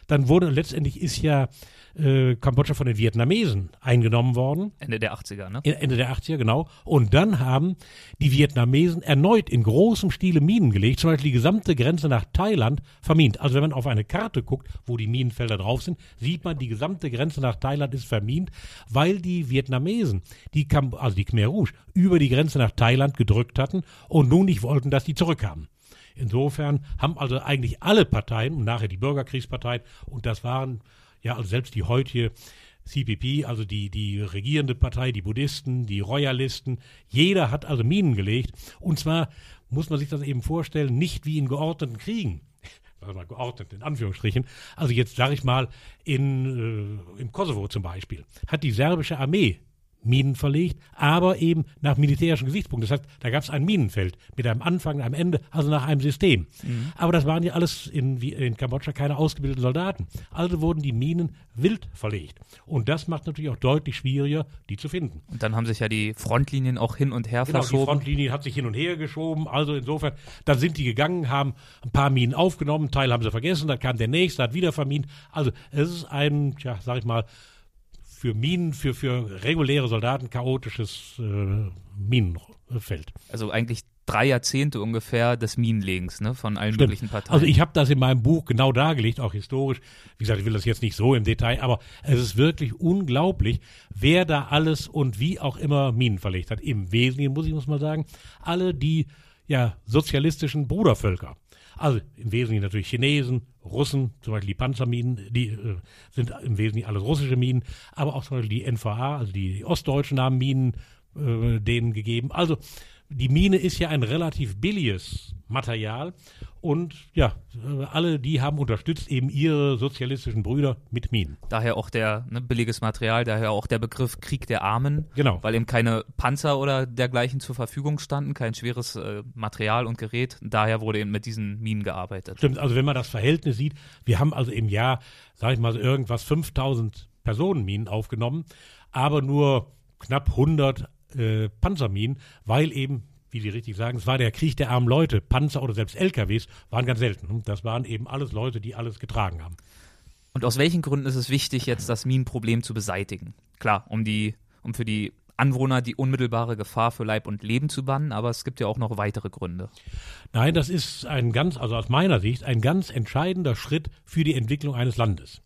dann wurde letztendlich ist ja äh, Kambodscha von den Vietnamesen eingenommen worden. Ende der 80er, ne? Ende der 80er, genau. Und dann haben die Vietnamesen erneut in großem Stile Minen gelegt, zum Beispiel die gesamte Grenze nach Thailand vermint. Also wenn man auf eine Karte guckt, wo die Minenfelder drauf sind, sieht man, die gesamte Grenze nach Thailand ist vermint, weil die Vietnamesen, die Kam also die Khmer Rouge, über die Grenze nach Thailand gedrückt hatten und nun nicht wollten, dass die zurückkamen. Insofern haben also eigentlich alle Parteien und nachher die Bürgerkriegsparteien, und das waren ja also selbst die heutige CPP, also die, die regierende Partei, die Buddhisten, die Royalisten, jeder hat also Minen gelegt. Und zwar muss man sich das eben vorstellen, nicht wie in geordneten Kriegen. [LAUGHS] Also geordnet in Anführungsstrichen. Also jetzt sage ich mal in, äh, im Kosovo zum Beispiel hat die serbische Armee Minen verlegt, aber eben nach militärischen Gesichtspunkten. Das heißt, da gab es ein Minenfeld mit einem Anfang, einem Ende, also nach einem System. Mhm. Aber das waren ja alles in, in Kambodscha keine ausgebildeten Soldaten. Also wurden die Minen wild verlegt. Und das macht natürlich auch deutlich schwieriger, die zu finden. Und dann haben sich ja die Frontlinien auch hin und her genau, verschoben. Die Frontlinie hat sich hin und her geschoben. Also insofern, dann sind die gegangen, haben ein paar Minen aufgenommen, einen Teil haben sie vergessen, dann kam der nächste, hat wieder vermint. Also es ist ein, ja, sag ich mal, für Minen, für, für reguläre Soldaten chaotisches äh, Minenfeld. Also eigentlich drei Jahrzehnte ungefähr des Minenlegens ne, von allen Stimmt. möglichen Parteien. Also ich habe das in meinem Buch genau dargelegt, auch historisch. Wie gesagt, ich will das jetzt nicht so im Detail, aber es ist wirklich unglaublich, wer da alles und wie auch immer Minen verlegt hat. Im Wesentlichen muss ich muss mal sagen, alle die ja sozialistischen Brudervölker. Also im Wesentlichen natürlich Chinesen, Russen, zum Beispiel die Panzerminen, die äh, sind im Wesentlichen alles russische Minen, aber auch zum Beispiel die NVA, also die, die Ostdeutschen haben Minen äh, denen gegeben. Also die Mine ist ja ein relativ billiges Material und ja, alle die haben unterstützt eben ihre sozialistischen Brüder mit Minen. Daher auch der ne, billiges Material, daher auch der Begriff Krieg der Armen. Genau. Weil eben keine Panzer oder dergleichen zur Verfügung standen, kein schweres äh, Material und Gerät. Daher wurde eben mit diesen Minen gearbeitet. Stimmt, also wenn man das Verhältnis sieht, wir haben also im Jahr, sag ich mal irgendwas, 5000 Personenminen aufgenommen, aber nur knapp 100 äh, Panzerminen, weil eben wie Sie richtig sagen, es war der Krieg der armen Leute. Panzer oder selbst LKWs waren ganz selten. Das waren eben alles Leute, die alles getragen haben. Und aus welchen Gründen ist es wichtig, jetzt das Minenproblem zu beseitigen? Klar, um die, um für die Anwohner die unmittelbare Gefahr für Leib und Leben zu bannen, aber es gibt ja auch noch weitere Gründe. Nein, das ist ein ganz, also aus meiner Sicht, ein ganz entscheidender Schritt für die Entwicklung eines Landes.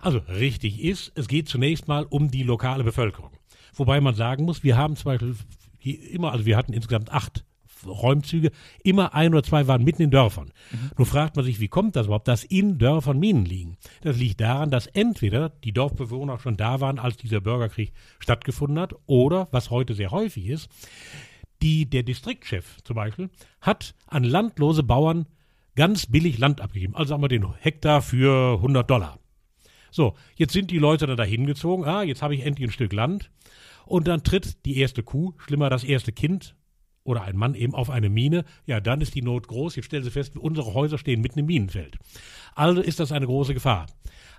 Also richtig ist, es geht zunächst mal um die lokale Bevölkerung. Wobei man sagen muss, wir haben zum Beispiel immer, also wir hatten insgesamt acht Räumzüge, immer ein oder zwei waren mitten in Dörfern. Mhm. Nun fragt man sich, wie kommt das überhaupt, dass in Dörfern Minen liegen? Das liegt daran, dass entweder die Dorfbewohner schon da waren, als dieser Bürgerkrieg stattgefunden hat, oder, was heute sehr häufig ist, die, der Distriktchef zum Beispiel hat an landlose Bauern ganz billig Land abgegeben. Also sagen wir den Hektar für 100 Dollar. So, jetzt sind die Leute da dahin gezogen. Ah, jetzt habe ich endlich ein Stück Land. Und dann tritt die erste Kuh, schlimmer das erste Kind oder ein Mann eben auf eine Mine. Ja, dann ist die Not groß. Jetzt stellen Sie fest, unsere Häuser stehen mitten im Minenfeld. Also ist das eine große Gefahr.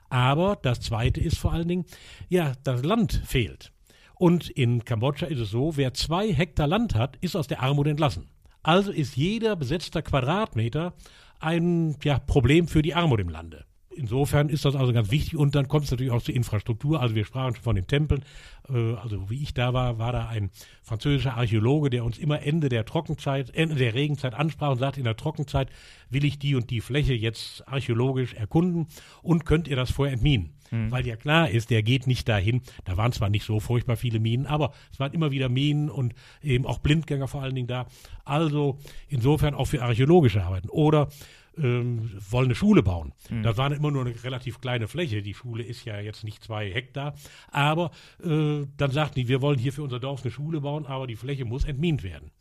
Aber das Zweite ist vor allen Dingen, ja, das Land fehlt. Und in Kambodscha ist es so, wer zwei Hektar Land hat, ist aus der Armut entlassen. Also ist jeder besetzter Quadratmeter ein ja, Problem für die Armut im Lande. Insofern ist das also ganz wichtig und dann kommt es natürlich auch zur Infrastruktur. Also wir sprachen schon von den Tempeln. Äh, also wie ich da war, war da ein französischer Archäologe, der uns immer Ende der Trockenzeit, Ende der Regenzeit ansprach und sagte, in der Trockenzeit will ich die und die Fläche jetzt archäologisch erkunden und könnt ihr das vorher entminen. Mhm. Weil ja klar ist, der geht nicht dahin. Da waren zwar nicht so furchtbar viele Minen, aber es waren immer wieder Minen und eben auch Blindgänger vor allen Dingen da. Also insofern auch für archäologische Arbeiten. Oder ähm, wollen eine Schule bauen. Mhm. Das war immer nur eine relativ kleine Fläche. Die Schule ist ja jetzt nicht zwei Hektar. Aber äh, dann sagten die, wir wollen hier für unser Dorf eine Schule bauen, aber die Fläche muss entmint werden.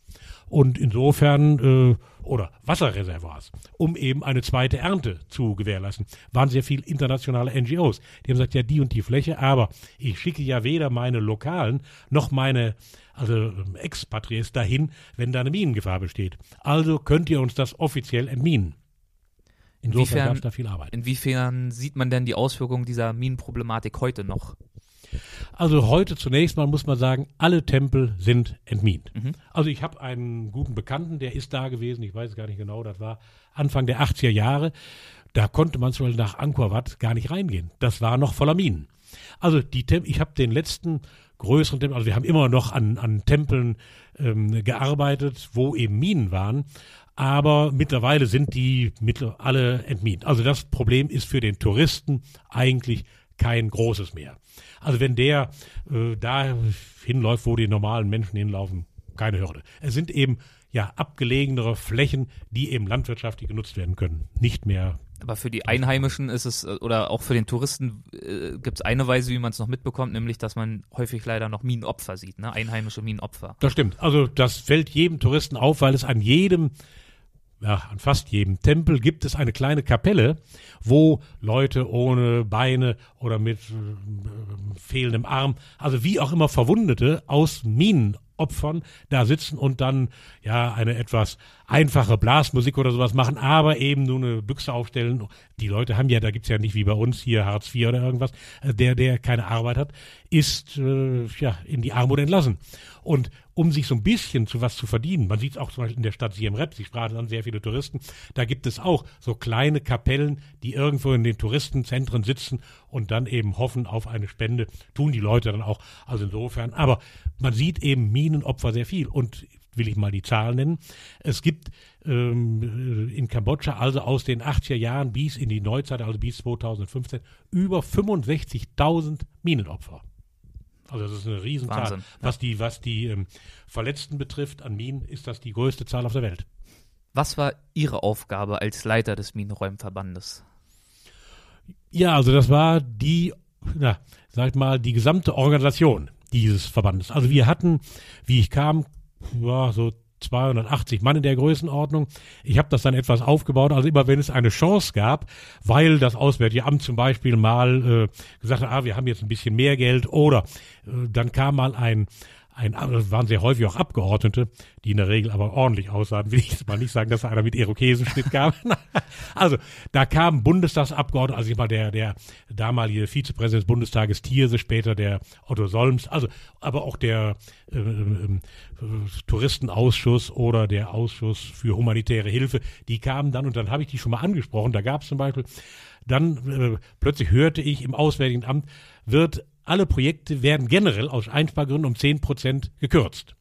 Und insofern, äh, oder Wasserreservoirs, um eben eine zweite Ernte zu gewährleisten, waren sehr viele internationale NGOs. Die haben gesagt, ja, die und die Fläche, aber ich schicke ja weder meine Lokalen noch meine also ähm, Expatriés dahin, wenn da eine Minengefahr besteht. Also könnt ihr uns das offiziell entminen. Insofern gab es da viel Arbeit. Inwiefern sieht man denn die Auswirkungen dieser Minenproblematik heute noch? Also heute zunächst mal muss man sagen, alle Tempel sind entmint. Mhm. Also ich habe einen guten Bekannten, der ist da gewesen, ich weiß gar nicht genau, das war Anfang der 80er Jahre. Da konnte man zum Beispiel nach Angkor Wat gar nicht reingehen. Das war noch voller Minen. Also die Tem ich habe den letzten größeren Tempel, also wir haben immer noch an, an Tempeln ähm, gearbeitet, wo eben Minen waren, aber mittlerweile sind die alle entmint. Also das Problem ist für den Touristen eigentlich kein großes mehr. Also wenn der äh, da hinläuft, wo die normalen Menschen hinlaufen, keine Hürde. Es sind eben ja abgelegenere Flächen, die eben landwirtschaftlich genutzt werden können, nicht mehr aber für die Einheimischen ist es, äh, oder auch für den Touristen äh, gibt es eine Weise, wie man es noch mitbekommt, nämlich, dass man häufig leider noch Minenopfer sieht, ne? Einheimische Minenopfer. Das stimmt. Also das fällt jedem Touristen auf, weil es an jedem, ja, an fast jedem Tempel gibt es eine kleine Kapelle, wo Leute ohne Beine oder mit äh, fehlendem Arm, also wie auch immer Verwundete aus Minen Opfern da sitzen und dann ja eine etwas einfache Blasmusik oder sowas machen, aber eben nur eine Büchse aufstellen. Die Leute haben ja, da gibt's ja nicht wie bei uns hier Hartz IV oder irgendwas, äh, der, der keine Arbeit hat, ist äh, ja in die Armut entlassen. Und um sich so ein bisschen zu was zu verdienen, man sieht es auch zum Beispiel in der Stadt Siem Reap, Sie sprachen dann sehr viele Touristen, da gibt es auch so kleine Kapellen, die irgendwo in den Touristenzentren sitzen und dann eben hoffen auf eine Spende, tun die Leute dann auch. Also insofern, aber man sieht eben Minenopfer sehr viel und will ich mal die Zahlen nennen. Es gibt ähm, in Kambodscha, also aus den 80er Jahren bis in die Neuzeit, also bis 2015, über 65.000 Minenopfer. Also das ist eine Riesenzahl. Wahnsinn, ja. Was die, was die ähm, Verletzten betrifft an Minen, ist das die größte Zahl auf der Welt. Was war Ihre Aufgabe als Leiter des Minenräumverbandes? Ja, also das war die, na, sag mal, die gesamte Organisation dieses Verbandes. Also wir hatten, wie ich kam, ja, so 280 Mann in der Größenordnung. Ich habe das dann etwas aufgebaut. Also immer wenn es eine Chance gab, weil das Auswärtige Amt zum Beispiel mal äh, gesagt hat, ah, wir haben jetzt ein bisschen mehr Geld oder äh, dann kam mal ein ein, waren sehr häufig auch Abgeordnete, die in der Regel aber ordentlich aussahen, will ich jetzt mal nicht sagen, dass da einer mit Irokesenschnitt kam. [LAUGHS] also, da kamen Bundestagsabgeordnete, also ich mal der, der damalige Vizepräsident des Bundestages Thierse, später der Otto Solms, also, aber auch der äh, äh, Touristenausschuss oder der Ausschuss für humanitäre Hilfe, die kamen dann und dann habe ich die schon mal angesprochen. Da gab es zum Beispiel, dann äh, plötzlich hörte ich im Auswärtigen Amt wird alle Projekte werden generell aus Einspargründen um 10 Prozent gekürzt.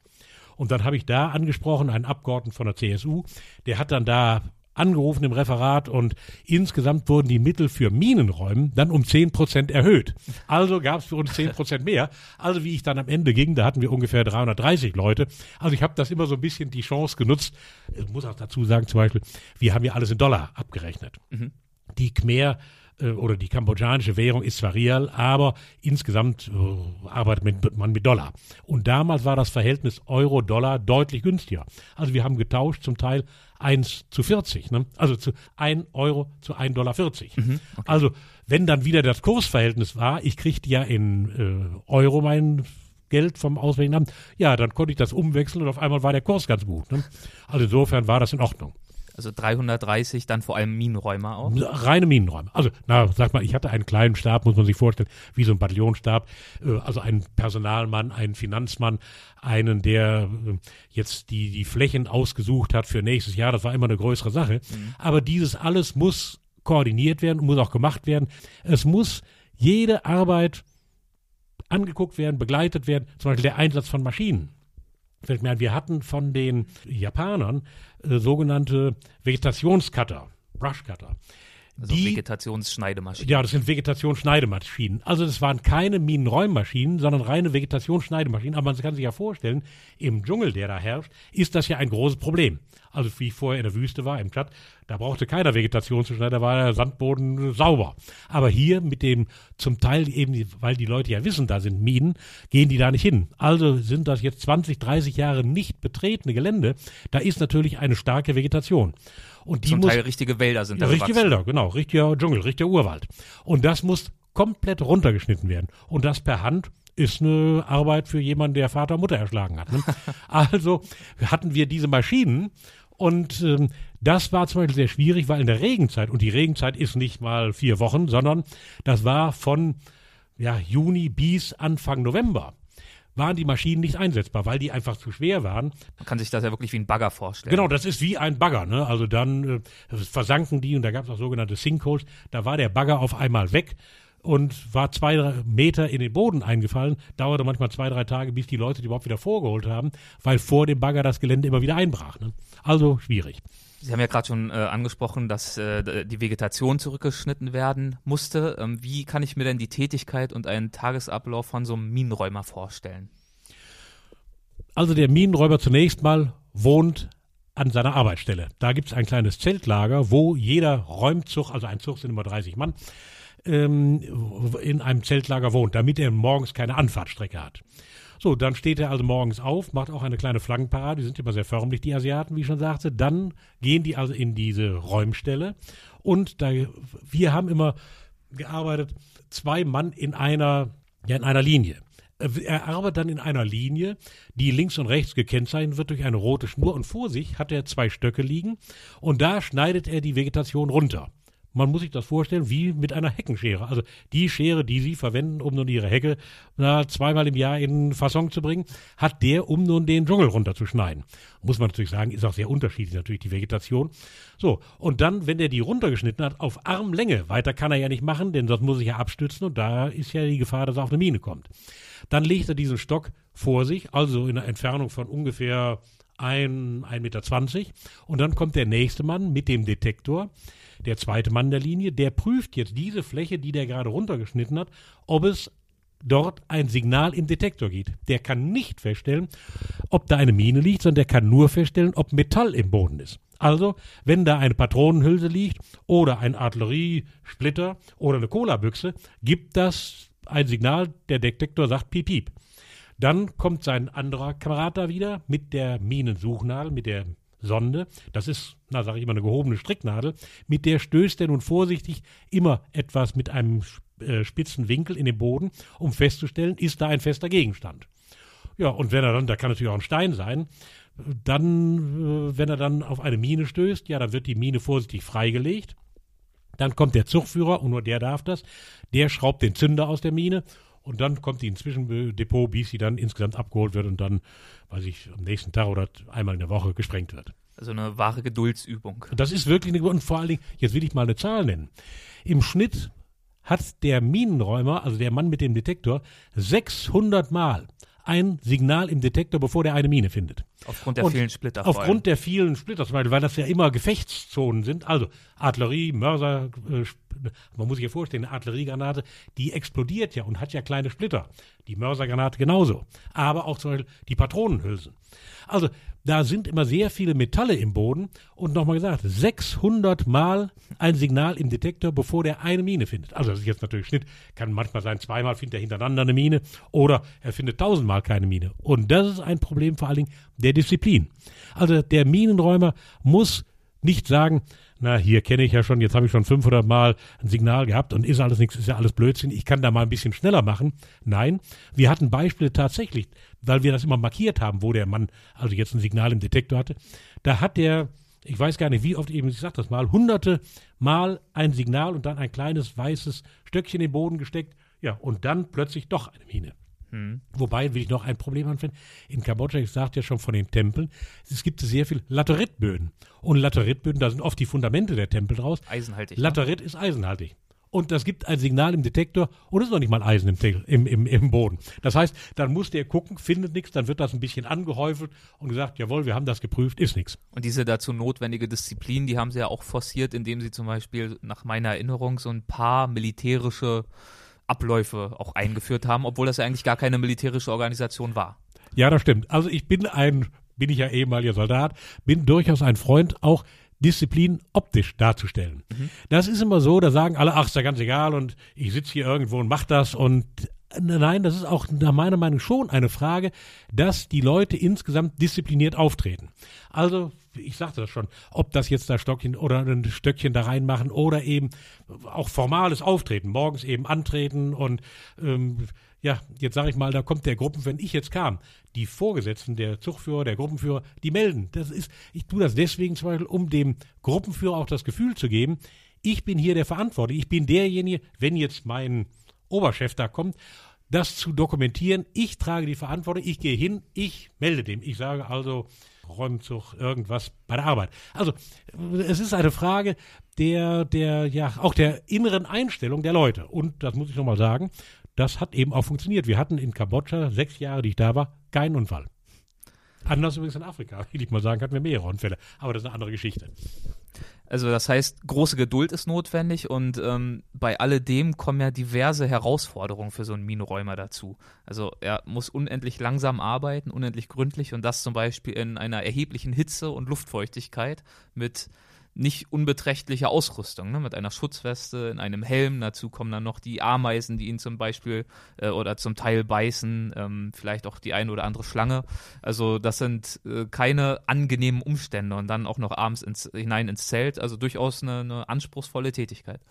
Und dann habe ich da angesprochen, einen Abgeordneten von der CSU, der hat dann da angerufen im Referat und insgesamt wurden die Mittel für Minenräumen dann um 10 Prozent erhöht. Also gab es für uns 10 Prozent mehr. Also wie ich dann am Ende ging, da hatten wir ungefähr 330 Leute. Also ich habe das immer so ein bisschen die Chance genutzt. Ich muss auch dazu sagen, zum Beispiel, wir haben ja alles in Dollar abgerechnet. Mhm. Die Khmer oder die kambodschanische Währung ist zwar real, aber insgesamt äh, arbeitet man mit Dollar. Und damals war das Verhältnis Euro-Dollar deutlich günstiger. Also wir haben getauscht zum Teil 1 zu 40, ne? also zu 1 Euro zu 1,40 Dollar. Mhm, okay. Also wenn dann wieder das Kursverhältnis war, ich kriegte ja in äh, Euro mein Geld vom Auswärtigen Amt, ja, dann konnte ich das umwechseln und auf einmal war der Kurs ganz gut. Ne? Also insofern war das in Ordnung. Also 330, dann vor allem Minenräumer auch? Reine Minenräume. Also, na, sag mal, ich hatte einen kleinen Stab, muss man sich vorstellen, wie so ein Bataillonstab. Äh, also einen Personalmann, einen Finanzmann, einen, der äh, jetzt die, die Flächen ausgesucht hat für nächstes Jahr. Das war immer eine größere Sache. Mhm. Aber dieses alles muss koordiniert werden, muss auch gemacht werden. Es muss jede Arbeit angeguckt werden, begleitet werden. Zum Beispiel der Einsatz von Maschinen fällt mir ein, wir hatten von den Japanern äh, sogenannte Vegetationscutter, Brushcutter. Also die, Vegetationsschneidemaschinen. Ja, das sind Vegetationsschneidemaschinen. Also das waren keine Minenräummaschinen, sondern reine Vegetationsschneidemaschinen. Aber man kann sich ja vorstellen, im Dschungel, der da herrscht, ist das ja ein großes Problem. Also wie ich vorher in der Wüste war, im Tschad, da brauchte keiner Vegetation zu schneiden, da war der Sandboden sauber. Aber hier mit dem, zum Teil eben, weil die Leute ja wissen, da sind Minen, gehen die da nicht hin. Also sind das jetzt 20, 30 Jahre nicht betretene Gelände. Da ist natürlich eine starke Vegetation. Und die Zum muss, Teil richtige Wälder sind da Richtige gewachsen. Wälder, genau. Richtiger Dschungel, richtiger Urwald. Und das muss komplett runtergeschnitten werden. Und das per Hand ist eine Arbeit für jemanden, der Vater und Mutter erschlagen hat. Ne? [LAUGHS] also hatten wir diese Maschinen und ähm, das war zum Beispiel sehr schwierig, weil in der Regenzeit, und die Regenzeit ist nicht mal vier Wochen, sondern das war von ja, Juni bis Anfang November waren die Maschinen nicht einsetzbar, weil die einfach zu schwer waren. Man kann sich das ja wirklich wie ein Bagger vorstellen. Genau, das ist wie ein Bagger. Ne? Also dann äh, versanken die und da gab es auch sogenannte Sinkholes. Da war der Bagger auf einmal weg. und war zwei drei Meter in den Boden eingefallen. Dauerte manchmal zwei, drei Tage, bis die Leute die überhaupt wieder vorgeholt haben, weil vor dem Bagger das Gelände immer wieder einbrach. Ne? Also schwierig. Sie haben ja gerade schon äh, angesprochen, dass äh, die Vegetation zurückgeschnitten werden musste. Ähm, wie kann ich mir denn die Tätigkeit und einen Tagesablauf von so einem Minenräumer vorstellen? Also der Minenräuber zunächst mal wohnt an seiner Arbeitsstelle. Da gibt es ein kleines Zeltlager, wo jeder Räumzug, also ein Zug sind immer 30 Mann, ähm, in einem Zeltlager wohnt, damit er morgens keine Anfahrtstrecke hat. So, dann steht er also morgens auf, macht auch eine kleine Flaggenparade, die sind immer sehr förmlich, die Asiaten, wie ich schon sagte. Dann gehen die also in diese Räumstelle und da, wir haben immer gearbeitet, zwei Mann in einer, ja, in einer Linie. Er arbeitet dann in einer Linie, die links und rechts gekennzeichnet wird durch eine rote Schnur und vor sich hat er zwei Stöcke liegen und da schneidet er die Vegetation runter. Man muss sich das vorstellen wie mit einer Heckenschere. Also die Schere, die Sie verwenden, um nun Ihre Hecke na, zweimal im Jahr in Fasson zu bringen, hat der, um nun den Dschungel runterzuschneiden. Muss man natürlich sagen, ist auch sehr unterschiedlich natürlich die Vegetation. So, und dann, wenn der die runtergeschnitten hat, auf Armlänge, weiter kann er ja nicht machen, denn sonst muss ich ja abstützen und da ist ja die Gefahr, dass er auf eine Mine kommt. Dann legt er diesen Stock vor sich, also in einer Entfernung von ungefähr 1,20 Meter. Und dann kommt der nächste Mann mit dem Detektor der zweite Mann der Linie, der prüft jetzt diese Fläche, die der gerade runtergeschnitten hat, ob es dort ein Signal im Detektor gibt. Der kann nicht feststellen, ob da eine Mine liegt, sondern der kann nur feststellen, ob Metall im Boden ist. Also, wenn da eine Patronenhülse liegt oder ein Artilleriesplitter oder eine Cola-Büchse, gibt das ein Signal, der Detektor sagt piep piep. Dann kommt sein anderer Kamerad da wieder mit der Minensuchnadel, mit der Sonde. Das ist, na sage ich immer, eine gehobene Stricknadel. Mit der stößt er nun vorsichtig immer etwas mit einem äh, spitzen Winkel in den Boden, um festzustellen, ist da ein fester Gegenstand. Ja, und wenn er dann, da kann natürlich auch ein Stein sein, dann, äh, wenn er dann auf eine Mine stößt, ja, dann wird die Mine vorsichtig freigelegt. Dann kommt der Zugführer, und nur der darf das, der schraubt den Zünder aus der Mine und dann kommt die ins Zwischendepot, bis sie dann insgesamt abgeholt wird und dann, weiß ich, am nächsten Tag oder einmal in der Woche gesprengt wird. Also eine wahre Geduldsübung. Das ist wirklich eine, und vor allen Dingen, jetzt will ich mal eine Zahl nennen. Im Schnitt hat der Minenräumer, also der Mann mit dem Detektor, 600 Mal ein Signal im Detektor, bevor der eine Mine findet. Aufgrund der und vielen Splitter. Aufgrund der vielen Splitter, weil, weil das ja immer Gefechtszonen sind. Also Artillerie, Mörser, äh, man muss sich ja vorstellen, eine Artilleriegranate, die explodiert ja und hat ja kleine Splitter. Die Mörsergranate genauso. Aber auch zum Beispiel die Patronenhülsen. Also da sind immer sehr viele Metalle im Boden und nochmal gesagt, 600 Mal ein Signal im Detektor, bevor der eine Mine findet. Also das ist jetzt natürlich Schnitt, kann manchmal sein, zweimal findet er hintereinander eine Mine oder er findet tausendmal keine Mine. Und das ist ein Problem vor allen Dingen der Disziplin. Also der Minenräumer muss nicht sagen, na, hier kenne ich ja schon, jetzt habe ich schon 500 Mal ein Signal gehabt und ist alles nichts, ist ja alles Blödsinn, ich kann da mal ein bisschen schneller machen. Nein, wir hatten Beispiele tatsächlich, weil wir das immer markiert haben, wo der Mann also jetzt ein Signal im Detektor hatte. Da hat der, ich weiß gar nicht, wie oft eben, ich sag das mal, hunderte Mal ein Signal und dann ein kleines weißes Stöckchen in den Boden gesteckt, ja, und dann plötzlich doch eine Mine. Hm. Wobei will ich noch ein Problem anfinden. In Kambodscha, ich sagte ja schon von den Tempeln, es gibt sehr viel Lateritböden. Und Lateritböden, da sind oft die Fundamente der Tempel draus. Eisenhaltig. Laterit ne? ist eisenhaltig. Und das gibt ein Signal im Detektor und es ist noch nicht mal Eisen im, im, im, im Boden. Das heißt, dann muss der gucken, findet nichts, dann wird das ein bisschen angehäufelt und gesagt, jawohl, wir haben das geprüft, ist nichts. Und diese dazu notwendige Disziplin, die haben sie ja auch forciert, indem sie zum Beispiel nach meiner Erinnerung so ein paar militärische Abläufe auch eingeführt haben, obwohl das ja eigentlich gar keine militärische Organisation war. Ja, das stimmt. Also ich bin ein, bin ich ja ehemaliger Soldat, bin durchaus ein Freund auch Disziplin optisch darzustellen. Mhm. Das ist immer so, da sagen alle, ach, ist ja ganz egal und ich sitze hier irgendwo und mach das und nein, das ist auch nach meiner Meinung schon eine Frage, dass die Leute insgesamt diszipliniert auftreten. Also, ich sagte das schon, ob das jetzt da Stockchen oder ein Stöckchen da reinmachen oder eben auch formales Auftreten, morgens eben antreten und ähm, ja, jetzt sage ich mal, da kommt der Gruppen, wenn ich jetzt kam, die Vorgesetzten, der Zugführer, der Gruppenführer, die melden. Das ist, ich tue das deswegen zum Beispiel, um dem Gruppenführer auch das Gefühl zu geben, ich bin hier der Verantwortliche, ich bin derjenige, wenn jetzt mein Oberchef da kommt, das zu dokumentieren. Ich trage die Verantwortung, ich gehe hin, ich melde dem. Ich sage also, Räumzug, irgendwas bei der Arbeit. Also es ist eine Frage der, der, ja, auch der inneren Einstellung der Leute. Und das muss ich nochmal sagen, das hat eben auch funktioniert. Wir hatten in Kambodscha, sechs Jahre, die ich da war, keinen Unfall. Anders übrigens in Afrika, [LAUGHS] will ich mal sagen, hatten wir mehrere Unfälle. Aber das ist eine andere Geschichte. Also das heißt, große Geduld ist notwendig und ähm, bei alledem kommen ja diverse Herausforderungen für so einen Minenräumer dazu. Also er muss unendlich langsam arbeiten, unendlich gründlich und das zum Beispiel in einer erheblichen Hitze und Luftfeuchtigkeit mit nicht unbeträchtliche Ausrüstung, ne? mit einer Schutzweste, in einem Helm. Dazu kommen dann noch die Ameisen, die ihn zum Beispiel äh, oder zum Teil beißen, ähm, vielleicht auch die eine oder andere Schlange. Also das sind äh, keine angenehmen Umstände und dann auch noch abends ins, hinein ins Zelt. Also durchaus eine, eine anspruchsvolle Tätigkeit.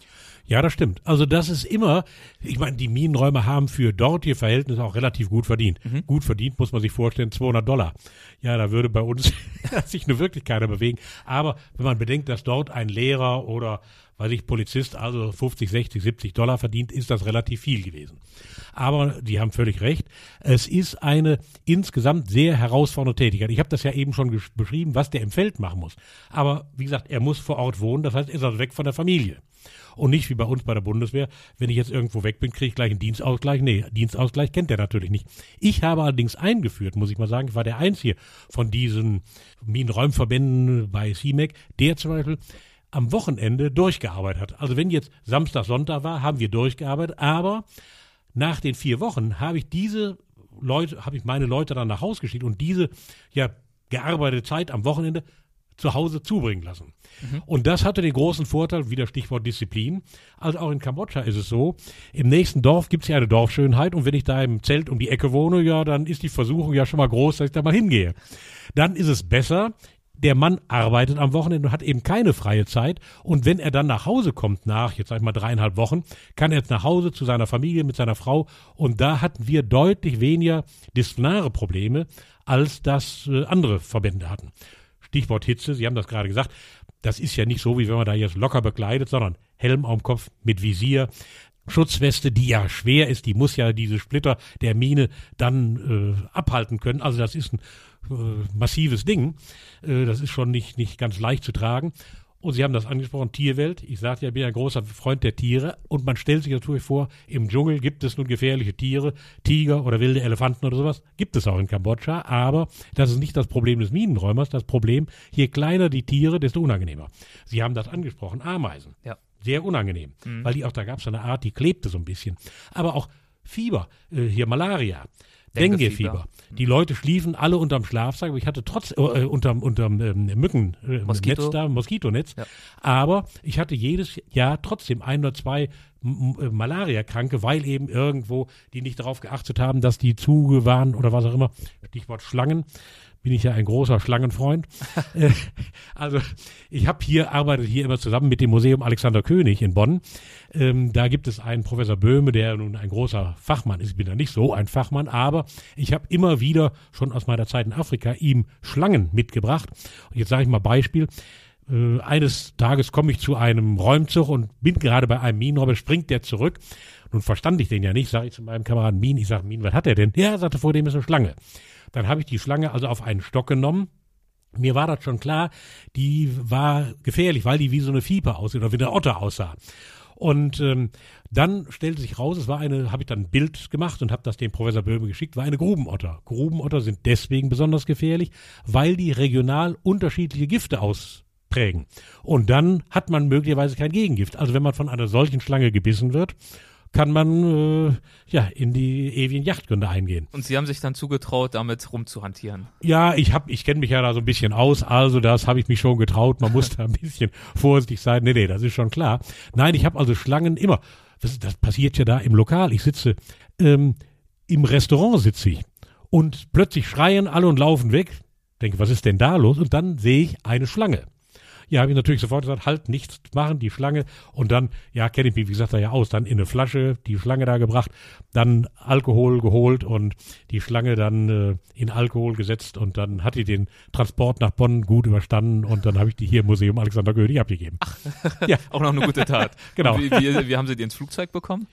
Ja, das stimmt. Also das ist immer, ich meine, die Minenräume haben für dortige Verhältnisse auch relativ gut verdient. Mhm. Gut verdient muss man sich vorstellen, 200 Dollar. Ja, da würde bei uns [LAUGHS] sich nur wirklich keiner bewegen. Aber wenn man bedenkt, dass dort ein Lehrer oder, weiß ich, Polizist also 50, 60, 70 Dollar verdient, ist das relativ viel gewesen. Aber die haben völlig recht. Es ist eine insgesamt sehr herausfordernde Tätigkeit. Ich habe das ja eben schon beschrieben, was der im Feld machen muss. Aber wie gesagt, er muss vor Ort wohnen, das heißt, er ist also weg von der Familie. Und nicht wie bei uns bei der Bundeswehr, wenn ich jetzt irgendwo weg bin, kriege ich gleich einen Dienstausgleich. Nee, Dienstausgleich kennt er natürlich nicht. Ich habe allerdings eingeführt, muss ich mal sagen, ich war der Einzige von diesen Minenräumverbänden bei CIMEC, der zum Beispiel am Wochenende durchgearbeitet hat. Also wenn jetzt Samstag, Sonntag war, haben wir durchgearbeitet, aber nach den vier Wochen habe ich diese Leute, habe ich meine Leute dann nach Hause geschickt und diese ja gearbeitete Zeit am Wochenende zu Hause zubringen lassen. Mhm. Und das hatte den großen Vorteil, wieder Stichwort Disziplin. Also auch in Kambodscha ist es so, im nächsten Dorf gibt es ja eine Dorfschönheit und wenn ich da im Zelt um die Ecke wohne, ja, dann ist die Versuchung ja schon mal groß, dass ich da mal hingehe. Dann ist es besser, der Mann arbeitet am Wochenende und hat eben keine freie Zeit. Und wenn er dann nach Hause kommt, nach, jetzt sag ich mal, dreieinhalb Wochen, kann er jetzt nach Hause zu seiner Familie mit seiner Frau. Und da hatten wir deutlich weniger disziplinare Probleme, als das äh, andere Verbände hatten. Stichwort Hitze, Sie haben das gerade gesagt. Das ist ja nicht so, wie wenn man da jetzt locker bekleidet, sondern Helm auf dem Kopf mit Visier, Schutzweste, die ja schwer ist, die muss ja diese Splitter der Mine dann äh, abhalten können. Also das ist ein äh, massives Ding. Äh, das ist schon nicht, nicht ganz leicht zu tragen. Und Sie haben das angesprochen, Tierwelt. Ich sagte ja, ich bin ein großer Freund der Tiere. Und man stellt sich natürlich vor, im Dschungel gibt es nun gefährliche Tiere, Tiger oder wilde Elefanten oder sowas. Gibt es auch in Kambodscha. Aber das ist nicht das Problem des Minenräumers. Das Problem, je kleiner die Tiere, desto unangenehmer. Sie haben das angesprochen, Ameisen. Ja. Sehr unangenehm. Mhm. Weil die auch, da gab es eine Art, die klebte so ein bisschen. Aber auch Fieber, äh, hier Malaria. Dengue-Fieber. Die Leute schliefen alle unterm Schlafsack, aber ich hatte trotz äh, äh unterm unterm ähm, Mücken äh, Moskito. Netz da, Moskitonetz. Ja. Aber ich hatte jedes Jahr trotzdem ein oder zwei äh, Malaria-Kranke, weil eben irgendwo die nicht darauf geachtet haben, dass die Zuge waren oder was auch immer. Stichwort Schlangen bin ich ja ein großer Schlangenfreund. [LAUGHS] Äh, also ich habe hier, arbeite hier immer zusammen mit dem Museum Alexander König in Bonn. Ähm, da gibt es einen Professor Böhme, der nun ein großer Fachmann ist. Ich bin da nicht so ein Fachmann, aber ich habe immer wieder schon aus meiner Zeit in Afrika ihm Schlangen mitgebracht. Und jetzt sage ich mal Beispiel. Äh, eines Tages komme ich zu einem Räumzug und bin gerade bei einem Minenräuber, springt der zurück. Nun verstand ich den ja nicht, sage ich zu meinem Kameraden Min, ich sage, Min, was hat er denn? Ja, er sagte, vor dem ist eine Schlange. Dann habe ich die Schlange also auf einen Stock genommen. Mir war das schon klar, die war gefährlich, weil die wie so eine Fieber aussieht oder wie eine Otter aussah. Und ähm, dann stellte sich raus, es war eine, habe ich dann ein Bild gemacht und habe das dem Professor Böhme geschickt, war eine Grubenotter. Grubenotter sind deswegen besonders gefährlich, weil die regional unterschiedliche Gifte ausprägen. Und dann hat man möglicherweise kein Gegengift. Also wenn man von einer solchen Schlange gebissen wird kann man äh, ja in die ewigen Yachtgründe eingehen. Und Sie haben sich dann zugetraut, damit rumzuhantieren? Ja, ich habe, ich kenne mich ja da so ein bisschen aus, also das habe ich mich schon getraut. Man muss da ein bisschen [LAUGHS] vorsichtig sein. Nee, nee, das ist schon klar. Nein, ich habe also Schlangen immer. Das, das passiert ja da im Lokal. Ich sitze ähm, im Restaurant sitze ich und plötzlich schreien alle und laufen weg. Denke, was ist denn da los? Und dann sehe ich eine Schlange. Ja, habe ich natürlich sofort gesagt, halt nichts machen, die Schlange. Und dann, ja, kenne ich mich, wie gesagt, da ja aus. Dann in eine Flasche die Schlange da gebracht, dann Alkohol geholt und die Schlange dann äh, in Alkohol gesetzt und dann hat die den Transport nach Bonn gut überstanden und dann habe ich die hier im Museum Alexander Goethe abgegeben. Ach, ja. [LAUGHS] auch noch eine gute Tat. [LAUGHS] genau. Wie, wie, wie haben Sie die ins Flugzeug bekommen?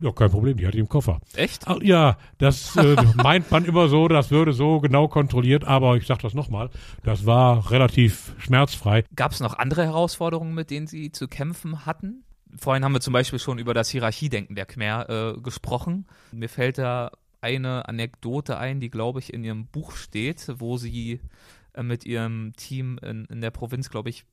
Ja, kein Problem, die hatte ich im Koffer. Echt? Ah, ja, das äh, [LAUGHS] meint man immer so, das würde so genau kontrolliert, aber ich sag das nochmal, das war relativ schmerzfrei. Gab es noch andere Herausforderungen, mit denen Sie zu kämpfen hatten? Vorhin haben wir zum Beispiel schon über das Hierarchiedenken der Khmer äh, gesprochen. Mir fällt da eine Anekdote ein, die, glaube ich, in Ihrem Buch steht, wo Sie äh, mit Ihrem Team in, in der Provinz, glaube ich,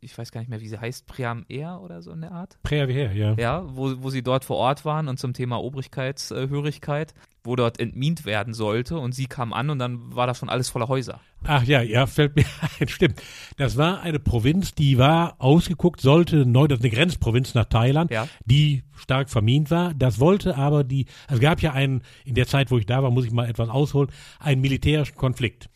ich weiß gar nicht mehr, wie sie heißt, Priam Air oder so in der Art. Priam Air, ja. Ja, wo, wo sie dort vor Ort waren und zum Thema Obrigkeitshörigkeit, wo dort entmint werden sollte und sie kam an und dann war da schon alles voller Häuser. Ach ja, ja, fällt mir [LAUGHS] ein, stimmt. Das war eine Provinz, die war ausgeguckt, sollte neu, das ist eine Grenzprovinz nach Thailand, ja. die stark vermint war. Das wollte aber die, es gab ja einen, in der Zeit, wo ich da war, muss ich mal etwas ausholen, einen militärischen Konflikt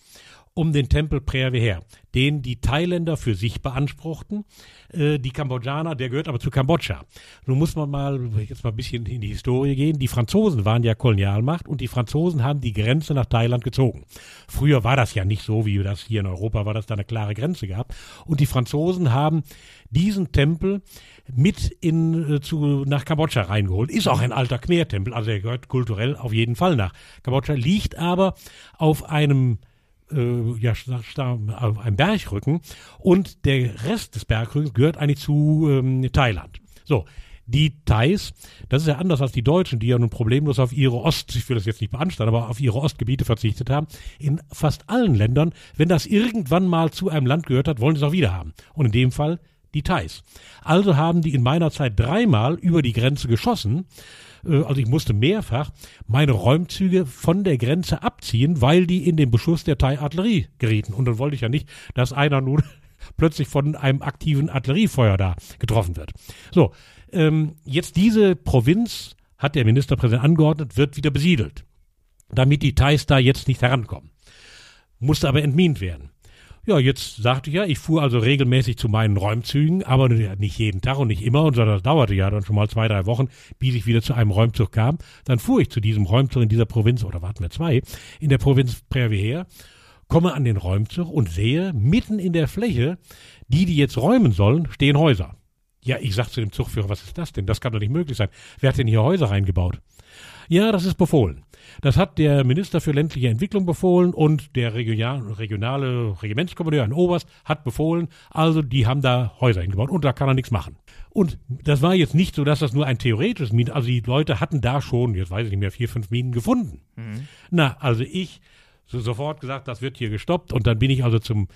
um den Tempel Preaviher, den die Thailänder für sich beanspruchten. Äh, die Kambodschaner, der gehört aber zu Kambodscha. Nun muss man mal jetzt mal ein bisschen in die Historie gehen. Die Franzosen waren ja Kolonialmacht und die Franzosen haben die Grenze nach Thailand gezogen. Früher war das ja nicht so, wie das hier in Europa war, dass da eine klare Grenze gab. Und die Franzosen haben diesen Tempel mit in äh, zu nach Kambodscha reingeholt. Ist auch ein alter Khmer-Tempel, also er gehört kulturell auf jeden Fall nach Kambodscha, liegt aber auf einem äh, ja, einem Bergrücken und der Rest des Bergrückens gehört eigentlich zu ähm, Thailand. So, die Thais, das ist ja anders als die Deutschen, die ja nun problemlos auf ihre Ost, ich will das jetzt nicht beanstanden, aber auf ihre Ostgebiete verzichtet haben. In fast allen Ländern, wenn das irgendwann mal zu einem Land gehört hat, wollen sie es auch wieder haben. Und in dem Fall die Thais. Also haben die in meiner Zeit dreimal über die Grenze geschossen also ich musste mehrfach meine Räumzüge von der Grenze abziehen, weil die in den Beschuss der Thai-Artillerie gerieten. Und dann wollte ich ja nicht, dass einer nun [LAUGHS] plötzlich von einem aktiven Artilleriefeuer da getroffen wird. So, ähm, jetzt diese Provinz, hat der Ministerpräsident angeordnet, wird wieder besiedelt, damit die Thais da jetzt nicht herankommen. Musste aber entmint werden. Ja, jetzt sagte ich ja, ich fuhr also regelmäßig zu meinen Räumzügen, aber nicht jeden Tag und nicht immer, und das dauerte ja dann schon mal zwei, drei Wochen, bis ich wieder zu einem Räumzug kam. Dann fuhr ich zu diesem Räumzug in dieser Provinz, oder warten wir zwei, in der Provinz Previer, komme an den Räumzug und sehe, mitten in der Fläche, die, die jetzt räumen sollen, stehen Häuser. Ja, ich sag zu dem Zugführer, was ist das denn? Das kann doch nicht möglich sein. Wer hat denn hier Häuser reingebaut? Ja, das ist befohlen. Das hat der Minister für ländliche Entwicklung befohlen und der regionale, regionale Regimentskommandeur, ein Oberst, hat befohlen. Also die haben da Häuser hingebaut und da kann er nichts machen. Und das war jetzt nicht so, dass das nur ein theoretisches Minen, also die Leute hatten da schon, jetzt weiß ich nicht mehr, vier, fünf Minen gefunden. Mhm. Na, also ich so sofort gesagt, das wird hier gestoppt und dann bin ich also zum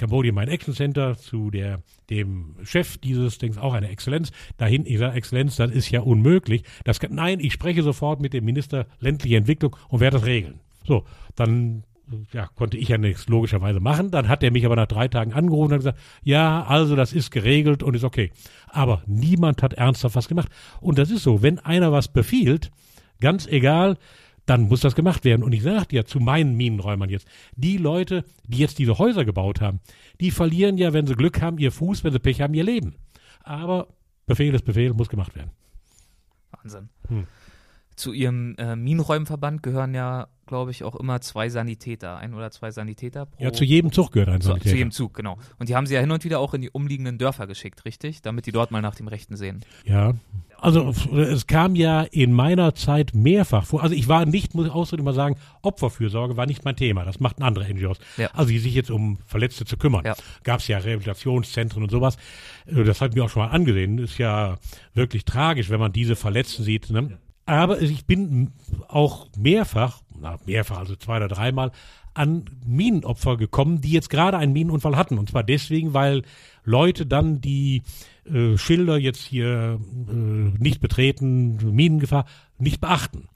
Cambodian Mine Action Center zu der, dem Chef dieses Dings, auch eine Exzellenz. Dahin, ich sage, Exzellenz, das ist ja unmöglich. Das kann, nein, ich spreche sofort mit dem Minister ländliche Entwicklung und werde das regeln. So, dann ja, konnte ich ja nichts logischerweise machen. Dann hat er mich aber nach drei Tagen angerufen und gesagt, ja, also das ist geregelt und ist okay. Aber niemand hat ernsthaft was gemacht. Und das ist so, wenn einer was befiehlt, ganz egal, dann muss das gemacht werden. Und ich sage dir zu meinen Minenräumern jetzt, die Leute, die jetzt diese Häuser gebaut haben, die verlieren ja, wenn sie Glück haben, ihr Fuß, wenn sie Pech haben, ihr Leben. Aber Befehl ist Befehl, muss gemacht werden. Wahnsinn. Hm. Zu Ihrem äh, Minenräumverband gehören ja, glaube ich, auch immer zwei Sanitäter, ein oder zwei Sanitäter pro. Ja, zu jedem Zug gehört ein Sanitäter. Zu, zu jedem Zug, genau. Und die haben Sie ja hin und wieder auch in die umliegenden Dörfer geschickt, richtig? Damit die dort mal nach dem Rechten sehen. Ja, also es kam ja in meiner Zeit mehrfach vor. Also ich war nicht, muss ich ausdrücklich mal sagen, Opferfürsorge war nicht mein Thema. Das machten andere NGOs. Ja. Also die sich jetzt um Verletzte zu kümmern. Ja. Gab es ja Rehabilitationszentren und sowas. Äh, das hat mir auch schon mal angesehen. Ist ja wirklich tragisch, wenn man diese Verletzten sieht. Ne? Aber ich bin auch mehrfach, na, mehrfach, also zwei oder dreimal, an Minenopfer gekommen, die jetzt gerade einen Minenunfall hatten. Und zwar deswegen, weil Leute dann die äh, Schilder jetzt hier äh, nicht betreten, Minengefahr, nicht beachten.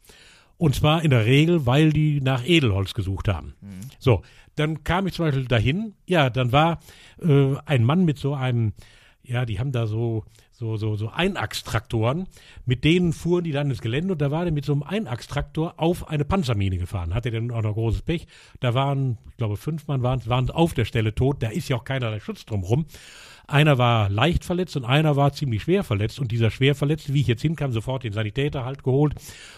Und zwar in der Regel, weil die nach Edelholz gesucht haben. Mhm. So, dann kam ich zum Beispiel dahin, ja, dann war äh, ein Mann mit so einem, ja, die haben da so so, so, so Einachstraktoren. Mit denen fuhren die dann ins Gelände und da war der mit so einem Einachstraktor auf eine Panzermine gefahren. Hatte dann auch noch großes Pech. Da waren, ich glaube, fünf Mann waren, waren auf der Stelle tot. Da ist ja auch keinerlei Schutz drumherum. Einer war leicht verletzt und einer war ziemlich schwer verletzt. Und dieser schwer Verletzte, wie ich jetzt hinkam, sofort den Sanitäter halt geholt.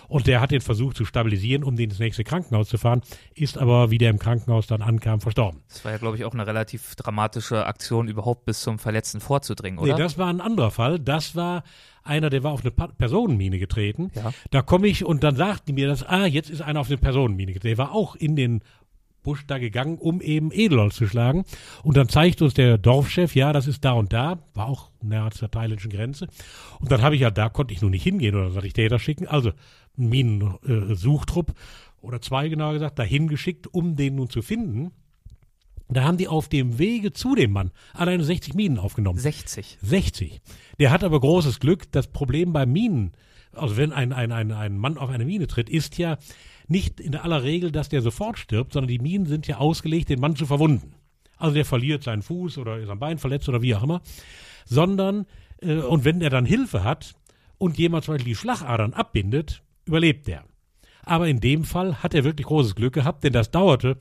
Und der hat den versucht zu stabilisieren, um den ins nächste Krankenhaus zu fahren, ist aber, wie der im Krankenhaus dann ankam, verstorben. Das war ja, glaube ich, auch eine relativ dramatische Aktion, überhaupt bis zum Verletzten vorzudringen, oder? Nee, das war ein anderer Fall. Fall, das war einer, der war auf eine pa Personenmine getreten. Ja. Da komme ich und dann sagten die mir das, ah, jetzt ist einer auf eine Personenmine getreten. Der war auch in den Busch da gegangen, um eben Edelholz zu schlagen. Und dann zeigt uns der Dorfchef, ja, das ist da und da, war auch nahe zur thailändischen Grenze. Und dann habe ich ja, da konnte ich nur nicht hingehen oder sollte ich Täter schicken. Also einen Minensuchtrupp oder zwei genauer gesagt, dahin geschickt, um den nun zu finden. Da haben die auf dem Wege zu dem Mann alleine 60 Minen aufgenommen. 60. 60. Der hat aber großes Glück. Das Problem bei Minen, also wenn ein, ein, ein, ein Mann auf eine Mine tritt, ist ja nicht in aller Regel, dass der sofort stirbt, sondern die Minen sind ja ausgelegt, den Mann zu verwunden. Also der verliert seinen Fuß oder am Bein verletzt oder wie auch immer. Sondern, äh, und wenn er dann Hilfe hat und jemand zum Beispiel die Schlagadern abbindet, überlebt der. Aber in dem Fall hat er wirklich großes Glück gehabt, denn das dauerte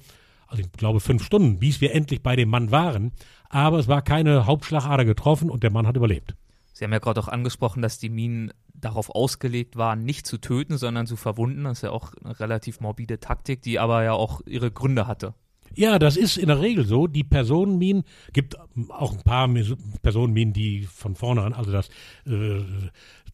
also ich glaube fünf Stunden, bis wir endlich bei dem Mann waren. Aber es war keine Hauptschlagader getroffen und der Mann hat überlebt. Sie haben ja gerade auch angesprochen, dass die Minen darauf ausgelegt waren, nicht zu töten, sondern zu verwunden. Das ist ja auch eine relativ morbide Taktik, die aber ja auch ihre Gründe hatte. Ja, das ist in der Regel so. Die Personenminen, gibt auch ein paar Personenminen, die von vornherein, also das äh,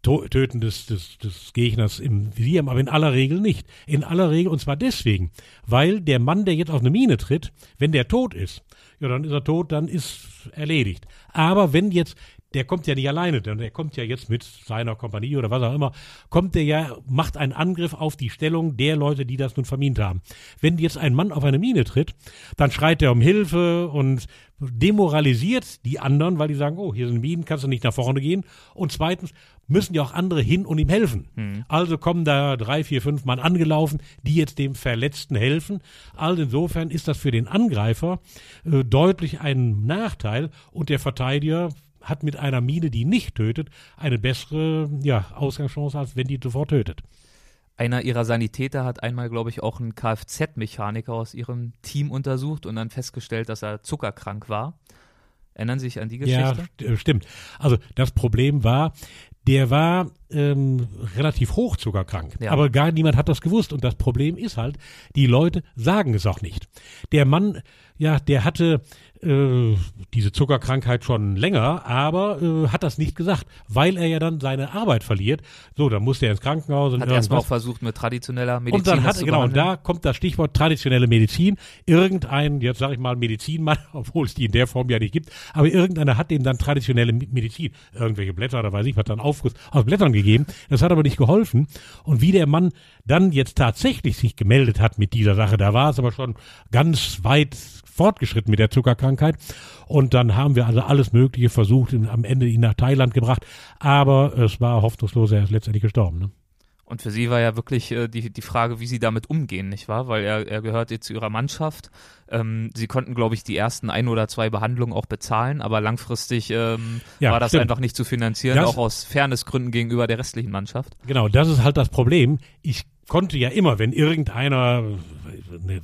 Töten des, des, des Gegners im Visier haben, aber in aller Regel nicht. In aller Regel, und zwar deswegen, weil der Mann, der jetzt auf eine Mine tritt, wenn der tot ist, ja, dann ist er tot, dann ist erledigt. Aber wenn jetzt der kommt ja nicht alleine, denn der kommt ja jetzt mit seiner Kompanie oder was auch immer, kommt der ja, macht einen Angriff auf die Stellung der Leute, die das nun vermint haben. Wenn jetzt ein Mann auf eine Mine tritt, dann schreit er um Hilfe und demoralisiert die anderen, weil die sagen, oh, hier sind Minen, kannst du nicht nach vorne gehen. Und zweitens müssen ja auch andere hin und ihm helfen. Mhm. Also kommen da drei, vier, fünf Mann angelaufen, die jetzt dem Verletzten helfen. Also insofern ist das für den Angreifer äh, deutlich ein Nachteil und der Verteidiger hat mit einer Mine, die nicht tötet, eine bessere ja, Ausgangschance, als wenn die sofort tötet. Einer ihrer Sanitäter hat einmal, glaube ich, auch einen Kfz-Mechaniker aus ihrem Team untersucht und dann festgestellt, dass er zuckerkrank war. Erinnern Sie sich an die Geschichte? Ja, äh, stimmt. Also das Problem war, der war ähm, relativ hoch zuckerkrank, ja. aber gar niemand hat das gewusst. Und das Problem ist halt, die Leute sagen es auch nicht. Der Mann, ja, der hatte äh, diese Zuckerkrankheit schon länger, aber äh, hat das nicht gesagt, weil er ja dann seine Arbeit verliert. So, dann musste er ins Krankenhaus und hat erstmal auch versucht mit traditioneller Medizin. Und dann hat er, genau, und da kommt das Stichwort traditionelle Medizin. Irgendein, jetzt sage ich mal Medizinmann, [LAUGHS] obwohl es die in der Form ja nicht gibt, aber irgendeiner hat dem dann traditionelle Medizin, irgendwelche Blätter oder weiß ich was, dann Aufguss aus Blättern gegeben. Das hat aber nicht geholfen. Und wie der Mann dann jetzt tatsächlich sich gemeldet hat mit dieser Sache, da war es aber schon ganz weit fortgeschritten mit der Zuckerkrankheit. Und dann haben wir also alles Mögliche versucht, am Ende ihn nach Thailand gebracht. Aber es war hoffnungslos, er ist letztendlich gestorben. Ne? Und für sie war ja wirklich äh, die, die Frage, wie sie damit umgehen, nicht wahr? Weil er, er gehört jetzt zu ihrer Mannschaft. Ähm, sie konnten, glaube ich, die ersten ein oder zwei Behandlungen auch bezahlen, aber langfristig ähm, ja, war das stimmt. einfach nicht zu finanzieren, das, auch aus Fairnessgründen gegenüber der restlichen Mannschaft. Genau, das ist halt das Problem. Ich konnte ja immer, wenn irgendeiner,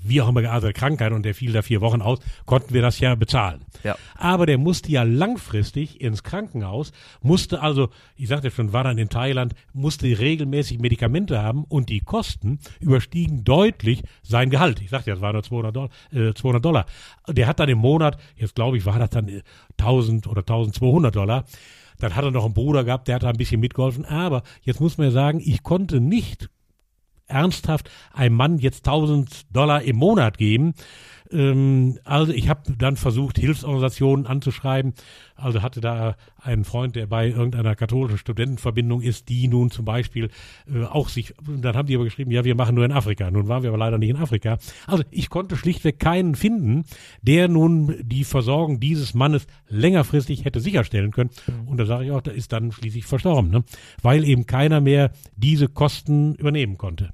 wie auch immer geartete Krankheit und der fiel da vier Wochen aus, konnten wir das ja bezahlen. Ja. Aber der musste ja langfristig ins Krankenhaus, musste also, ich sagte schon, war dann in Thailand, musste regelmäßig Medikamente haben und die Kosten überstiegen deutlich sein Gehalt. Ich sagte ja, es war nur 200 Dollar, äh, 200 Dollar. Der hat dann im Monat, jetzt glaube ich, war das dann 1000 oder 1200 Dollar. Dann hat er noch einen Bruder gehabt, der hat da ein bisschen mitgeholfen. Aber jetzt muss man ja sagen, ich konnte nicht ernsthaft einem Mann jetzt 1000 Dollar im Monat geben. Ähm, also ich habe dann versucht, Hilfsorganisationen anzuschreiben. Also hatte da einen Freund, der bei irgendeiner katholischen Studentenverbindung ist, die nun zum Beispiel äh, auch sich, dann haben die aber geschrieben, ja, wir machen nur in Afrika. Nun waren wir aber leider nicht in Afrika. Also ich konnte schlichtweg keinen finden, der nun die Versorgung dieses Mannes längerfristig hätte sicherstellen können. Mhm. Und da sage ich auch, der ist dann schließlich verstorben, ne? weil eben keiner mehr diese Kosten übernehmen konnte.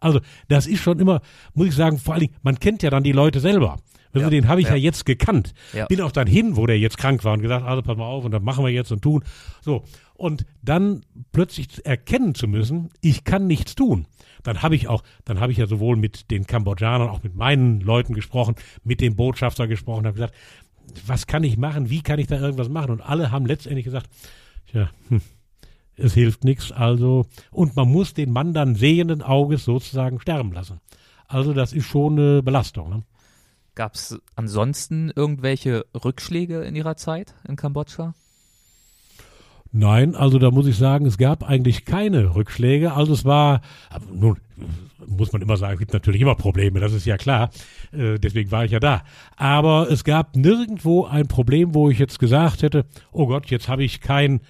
Also das ist schon immer, muss ich sagen, vor allen Dingen, man kennt ja dann die Leute selber. Also ja, den habe ich ja. ja. jetzt gekannt. Ja. Bin auch dann hin, wo der jetzt krank war und gesagt, also pass mal auf und dann machen wir jetzt und tun. So. Und dann plötzlich erkennen zu müssen, ich kann nichts tun. Dann habe ich auch, dann habe ich ja sowohl mit den Kambodschanern, auch mit meinen Leuten gesprochen, mit dem Botschafter gesprochen, habe gesagt, was kann ich machen, wie kann ich da irgendwas machen? Und alle haben letztendlich gesagt, ja, hm, es hilft nichts, also, und man muss den Mann dann sehenden Auges sozusagen sterben lassen. Also das ist schon eine Belastung. Ne? Gab es ansonsten irgendwelche Rückschläge in Ihrer Zeit in Kambodscha? Nein, also da muss ich sagen, es gab eigentlich keine Rückschläge. Also es war, nun muss man immer sagen, es gibt natürlich immer Probleme, das ist ja klar. Äh, deswegen war ich ja da. Aber es gab nirgendwo ein Problem, wo ich jetzt gesagt hätte, oh Gott, jetzt habe ich kein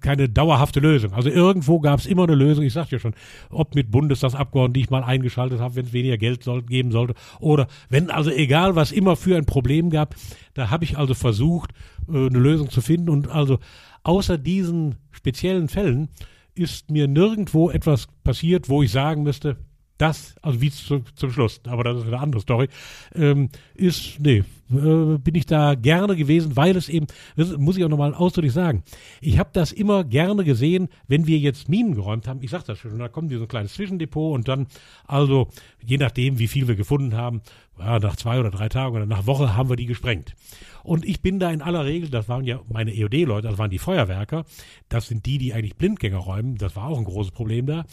keine dauerhafte Lösung. Also irgendwo gab es immer eine Lösung. Ich sagte ja schon, ob mit Bundestagsabgeordneten, die ich mal eingeschaltet habe, wenn es weniger Geld soll, geben sollte, oder wenn also egal was immer für ein Problem gab, da habe ich also versucht, äh, eine Lösung zu finden. Und also außer diesen speziellen Fällen ist mir nirgendwo etwas passiert, wo ich sagen müsste, das, also wie zu, zum Schluss, aber das ist eine andere Story, ähm, ist, nee, äh, bin ich da gerne gewesen, weil es eben, das muss ich auch nochmal ausdrücklich sagen, ich habe das immer gerne gesehen, wenn wir jetzt Minen geräumt haben, ich sag das schon, da die so ein kleines Zwischendepot und dann, also je nachdem, wie viel wir gefunden haben, ja, nach zwei oder drei Tagen oder nach Woche haben wir die gesprengt. Und ich bin da in aller Regel, das waren ja meine EOD-Leute, das waren die Feuerwerker, das sind die, die eigentlich Blindgänger räumen, das war auch ein großes Problem da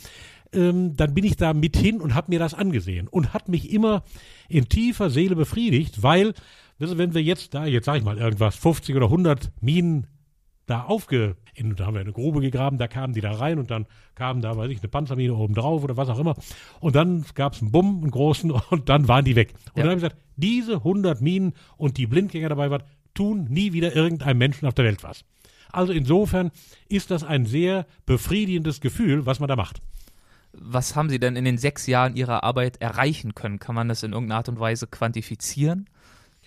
ähm, dann bin ich da mit hin und habe mir das angesehen und hat mich immer in tiefer Seele befriedigt, weil, wenn wir jetzt da, jetzt sage ich mal irgendwas, 50 oder 100 Minen da aufge, in, da haben wir eine Grube gegraben, da kamen die da rein und dann kam da, weiß ich, eine Panzermine oben drauf oder was auch immer. Und dann gab es einen Bumm, einen großen, [LAUGHS] und dann waren die weg. Und ja. dann habe ich gesagt, diese 100 Minen und die Blindgänger dabei waren, tun nie wieder irgendeinem Menschen auf der Welt was. Also insofern ist das ein sehr befriedigendes Gefühl, was man da macht was haben Sie denn in den sechs Jahren Ihrer Arbeit erreichen können? Kann man das in irgendeiner Art und Weise quantifizieren?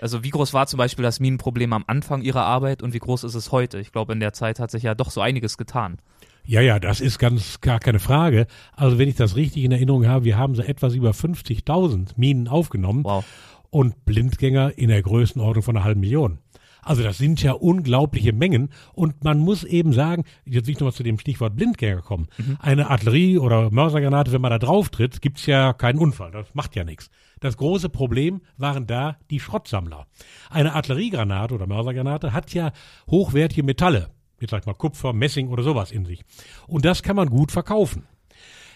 Also wie groß war zum Beispiel das Minenproblem am Anfang Ihrer Arbeit und wie groß ist es heute? Ich glaube, in der Zeit hat sich ja doch so einiges getan. Ja, ja, das ist ganz gar keine Frage. Also wenn ich das richtig in Erinnerung habe, wir haben so etwas über 50.000 Minen aufgenommen wow. und Blindgänger in der Größenordnung von einer halben Million. Also das sind ja unglaubliche Mengen und man muss eben sagen, jetzt will ich nochmal zu dem Stichwort Blindgänger kommen. Mhm. Eine Artillerie- oder Mörsergranate, wenn man da drauf tritt, gibt's ja keinen Unfall. Das macht ja nichts. Das große Problem waren da die Schrottsammler. Eine Artilleriegranate oder Mörsergranate hat ja hochwertige Metalle. Jetzt sag ich mal Kupfer, Messing oder sowas in sich. Und das kann man gut verkaufen.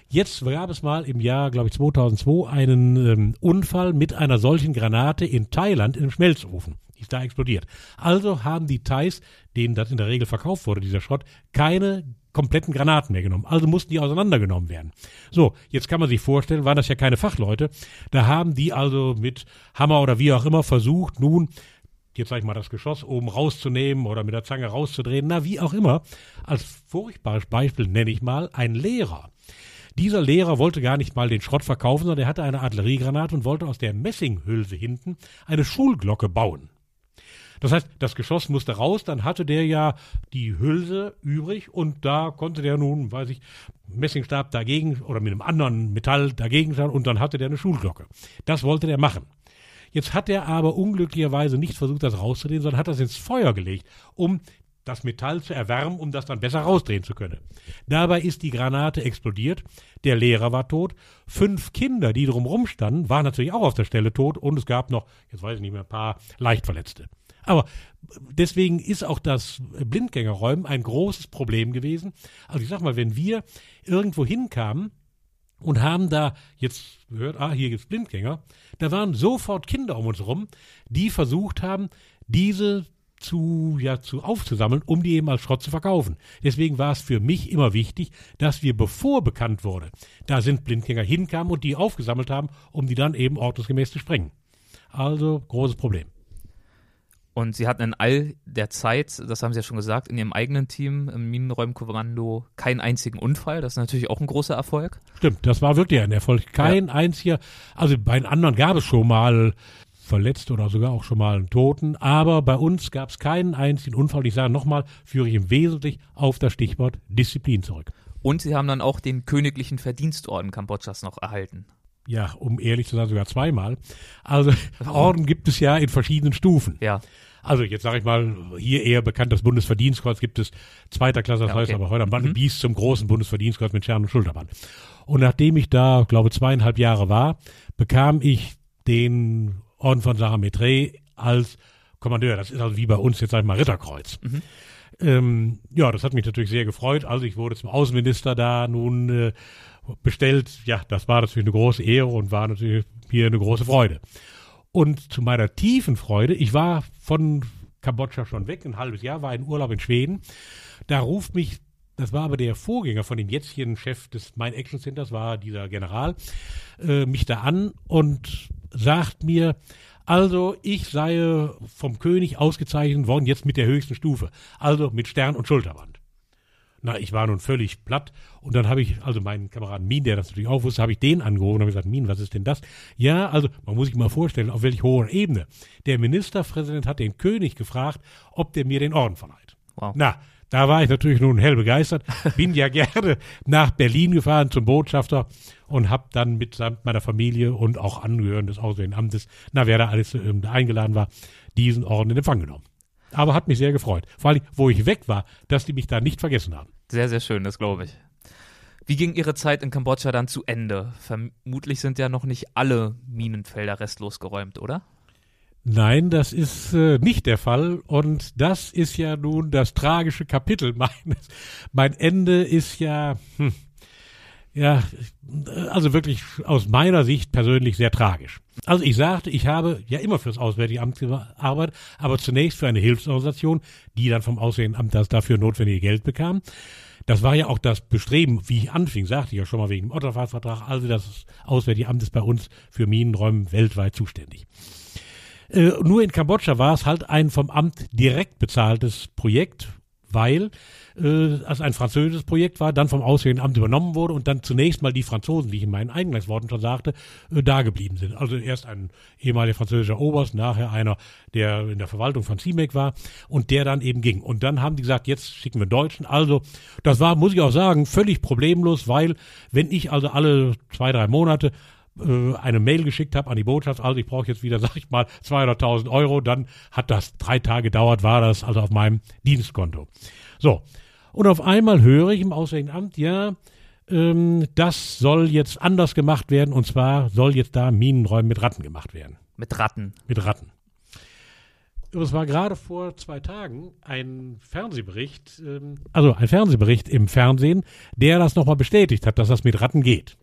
Jetzt gab es mal im Jahr, glaube ich, 2002 einen ähm, Unfall mit einer solchen Granate in Thailand in einem Schmelzofen ist da explodiert. Also haben die Thais, denen das in der Regel verkauft wurde, dieser Schrott, keine kompletten Granaten mehr genommen. Also mussten die auseinandergenommen werden. So, jetzt kann man sich vorstellen, waren das ja keine Fachleute. Da haben die also mit Hammer oder wie auch immer versucht, nun jetzt sag ich mal das Geschoss oben rauszunehmen oder mit der Zange rauszudrehen, na wie auch immer. Als furchtbares Beispiel nenne ich mal ein Lehrer. Dieser Lehrer wollte gar nicht mal den Schrott verkaufen, sondern er hatte eine Artilleriegranate und wollte aus der Messinghülse hinten eine Schulglocke bauen. Das heißt, das Geschoss musste raus, dann hatte der ja die Hülse übrig und da konnte der nun, weiß ich, Messingstab dagegen oder mit einem anderen Metall dagegen schauen und dann hatte der eine Schulglocke. Das wollte der machen. Jetzt hat er aber unglücklicherweise nicht versucht, das rauszudrehen, sondern hat das ins Feuer gelegt, um das Metall zu erwärmen, um das dann besser rausdrehen zu können. Dabei ist die Granate explodiert, der Lehrer war tot, fünf Kinder, die drumherum standen, waren natürlich auch auf der Stelle tot und es gab noch, jetzt weiß ich nicht mehr, ein paar Leichtverletzte. Aber deswegen ist auch das Blindgängerräumen ein großes Problem gewesen. Also ich sag mal, wenn wir irgendwo hinkamen und haben da jetzt gehört, ah, hier gibt's Blindgänger, da waren sofort Kinder um uns rum, die versucht haben, diese zu, ja, zu aufzusammeln, um die eben als Schrott zu verkaufen. Deswegen war es für mich immer wichtig, dass wir, bevor bekannt wurde, da sind Blindgänger hinkamen und die aufgesammelt haben, um die dann eben ordnungsgemäß zu sprengen. Also großes Problem. Und sie hatten in all der Zeit, das haben sie ja schon gesagt, in ihrem eigenen Team im Minenräumkommando keinen einzigen Unfall. Das ist natürlich auch ein großer Erfolg. Stimmt, das war wirklich ein Erfolg. Kein ja. einziger, also bei den anderen gab es schon mal verletzt oder sogar auch schon mal einen Toten, aber bei uns gab es keinen einzigen Unfall. Ich sage nochmal, führe ich im Wesentlichen auf das Stichwort Disziplin zurück. Und sie haben dann auch den königlichen Verdienstorden Kambodschas noch erhalten ja, um ehrlich zu sein, sogar zweimal. Also Orden gibt es ja in verschiedenen Stufen. Ja. Also jetzt sage ich mal, hier eher bekannt das Bundesverdienstkreuz gibt es zweiter Klasse, das ja, okay. heißt aber heute am Bande mhm. bis zum großen Bundesverdienstkreuz mit Stern und Schulterband. Und nachdem ich da, glaube zweieinhalb Jahre war, bekam ich den Orden von Sarah Metre als Kommandeur. Das ist also wie bei uns jetzt sag ich mal Ritterkreuz. Mhm. Ähm, ja, das hat mich natürlich sehr gefreut. Also ich wurde zum Außenminister da nun äh, bestellt. Ja, das war natürlich eine große Ehre und war natürlich hier eine große Freude. Und zu meiner tiefen Freude, ich war von Kambodscha schon weg, ein halbes Jahr, war in Urlaub in Schweden. Da ruft mich das war aber der Vorgänger von dem jetzigen Chef des Mein Action Centers, war dieser General, äh, mich da an und sagt mir, also ich sei vom König ausgezeichnet worden, jetzt mit der höchsten Stufe, also mit Stern und Schulterband. Na, ich war nun völlig platt und dann habe ich, also meinen Kameraden Min, der das natürlich auch wusste, habe ich den angerufen und habe gesagt, Min, was ist denn das? Ja, also man muss sich mal vorstellen, auf welch hoher Ebene. Der Ministerpräsident hat den König gefragt, ob der mir den Orden verleiht. Wow. Na, da war ich natürlich nun hell begeistert, bin ja [LAUGHS] gerne nach Berlin gefahren zum Botschafter und habe dann mitsamt meiner Familie und auch Angehörigen des Auswärtigen Amtes, na wer da alles äh, eingeladen war, diesen Orden in Empfang genommen. Aber hat mich sehr gefreut. Vor allem, wo ich weg war, dass die mich da nicht vergessen haben. Sehr, sehr schön, das glaube ich. Wie ging Ihre Zeit in Kambodscha dann zu Ende? Vermutlich sind ja noch nicht alle Minenfelder restlos geräumt, oder? Nein, das ist äh, nicht der Fall. Und das ist ja nun das tragische Kapitel [LAUGHS] meines. Mein Ende ist ja, hm, ja, also wirklich aus meiner Sicht persönlich sehr tragisch. Also ich sagte, ich habe ja immer fürs Auswärtige Amt gearbeitet, aber zunächst für eine Hilfsorganisation, die dann vom Auswärtigen Amt das dafür notwendige Geld bekam. Das war ja auch das Bestreben, wie ich anfing, sagte ich ja schon mal wegen dem Otterfahrtsvertrag. Also das Auswärtige Amt ist bei uns für Minenräume weltweit zuständig. Äh, nur in Kambodscha war es halt ein vom Amt direkt bezahltes Projekt, weil äh, es ein französisches Projekt war, dann vom Auswärtigen Amt übernommen wurde und dann zunächst mal die Franzosen, wie ich in meinen Eingangsworten schon sagte, äh, da geblieben sind. Also erst ein ehemaliger französischer Oberst, nachher einer, der in der Verwaltung von CIMEC war und der dann eben ging. Und dann haben die gesagt, jetzt schicken wir Deutschen. Also das war, muss ich auch sagen, völlig problemlos, weil wenn ich also alle zwei, drei Monate äh, eine Mail geschickt habe an die Botschaft, also ich brauche jetzt wieder, [LAUGHS] sag ich mal, 200.000 Euro, dann hat das drei Tage gedauert, war das also auf meinem Dienstkonto. So, und auf einmal höre ich im Auswärtigen Amt, ja, ähm, das soll jetzt anders gemacht werden und zwar soll jetzt da Minenräume mit Ratten gemacht werden. Mit Ratten? Mit Ratten. Es war gerade vor zwei Tagen ein Fernsehbericht, ähm, also ein Fernsehbericht im Fernsehen, der das nochmal bestätigt hat, dass das mit Ratten geht.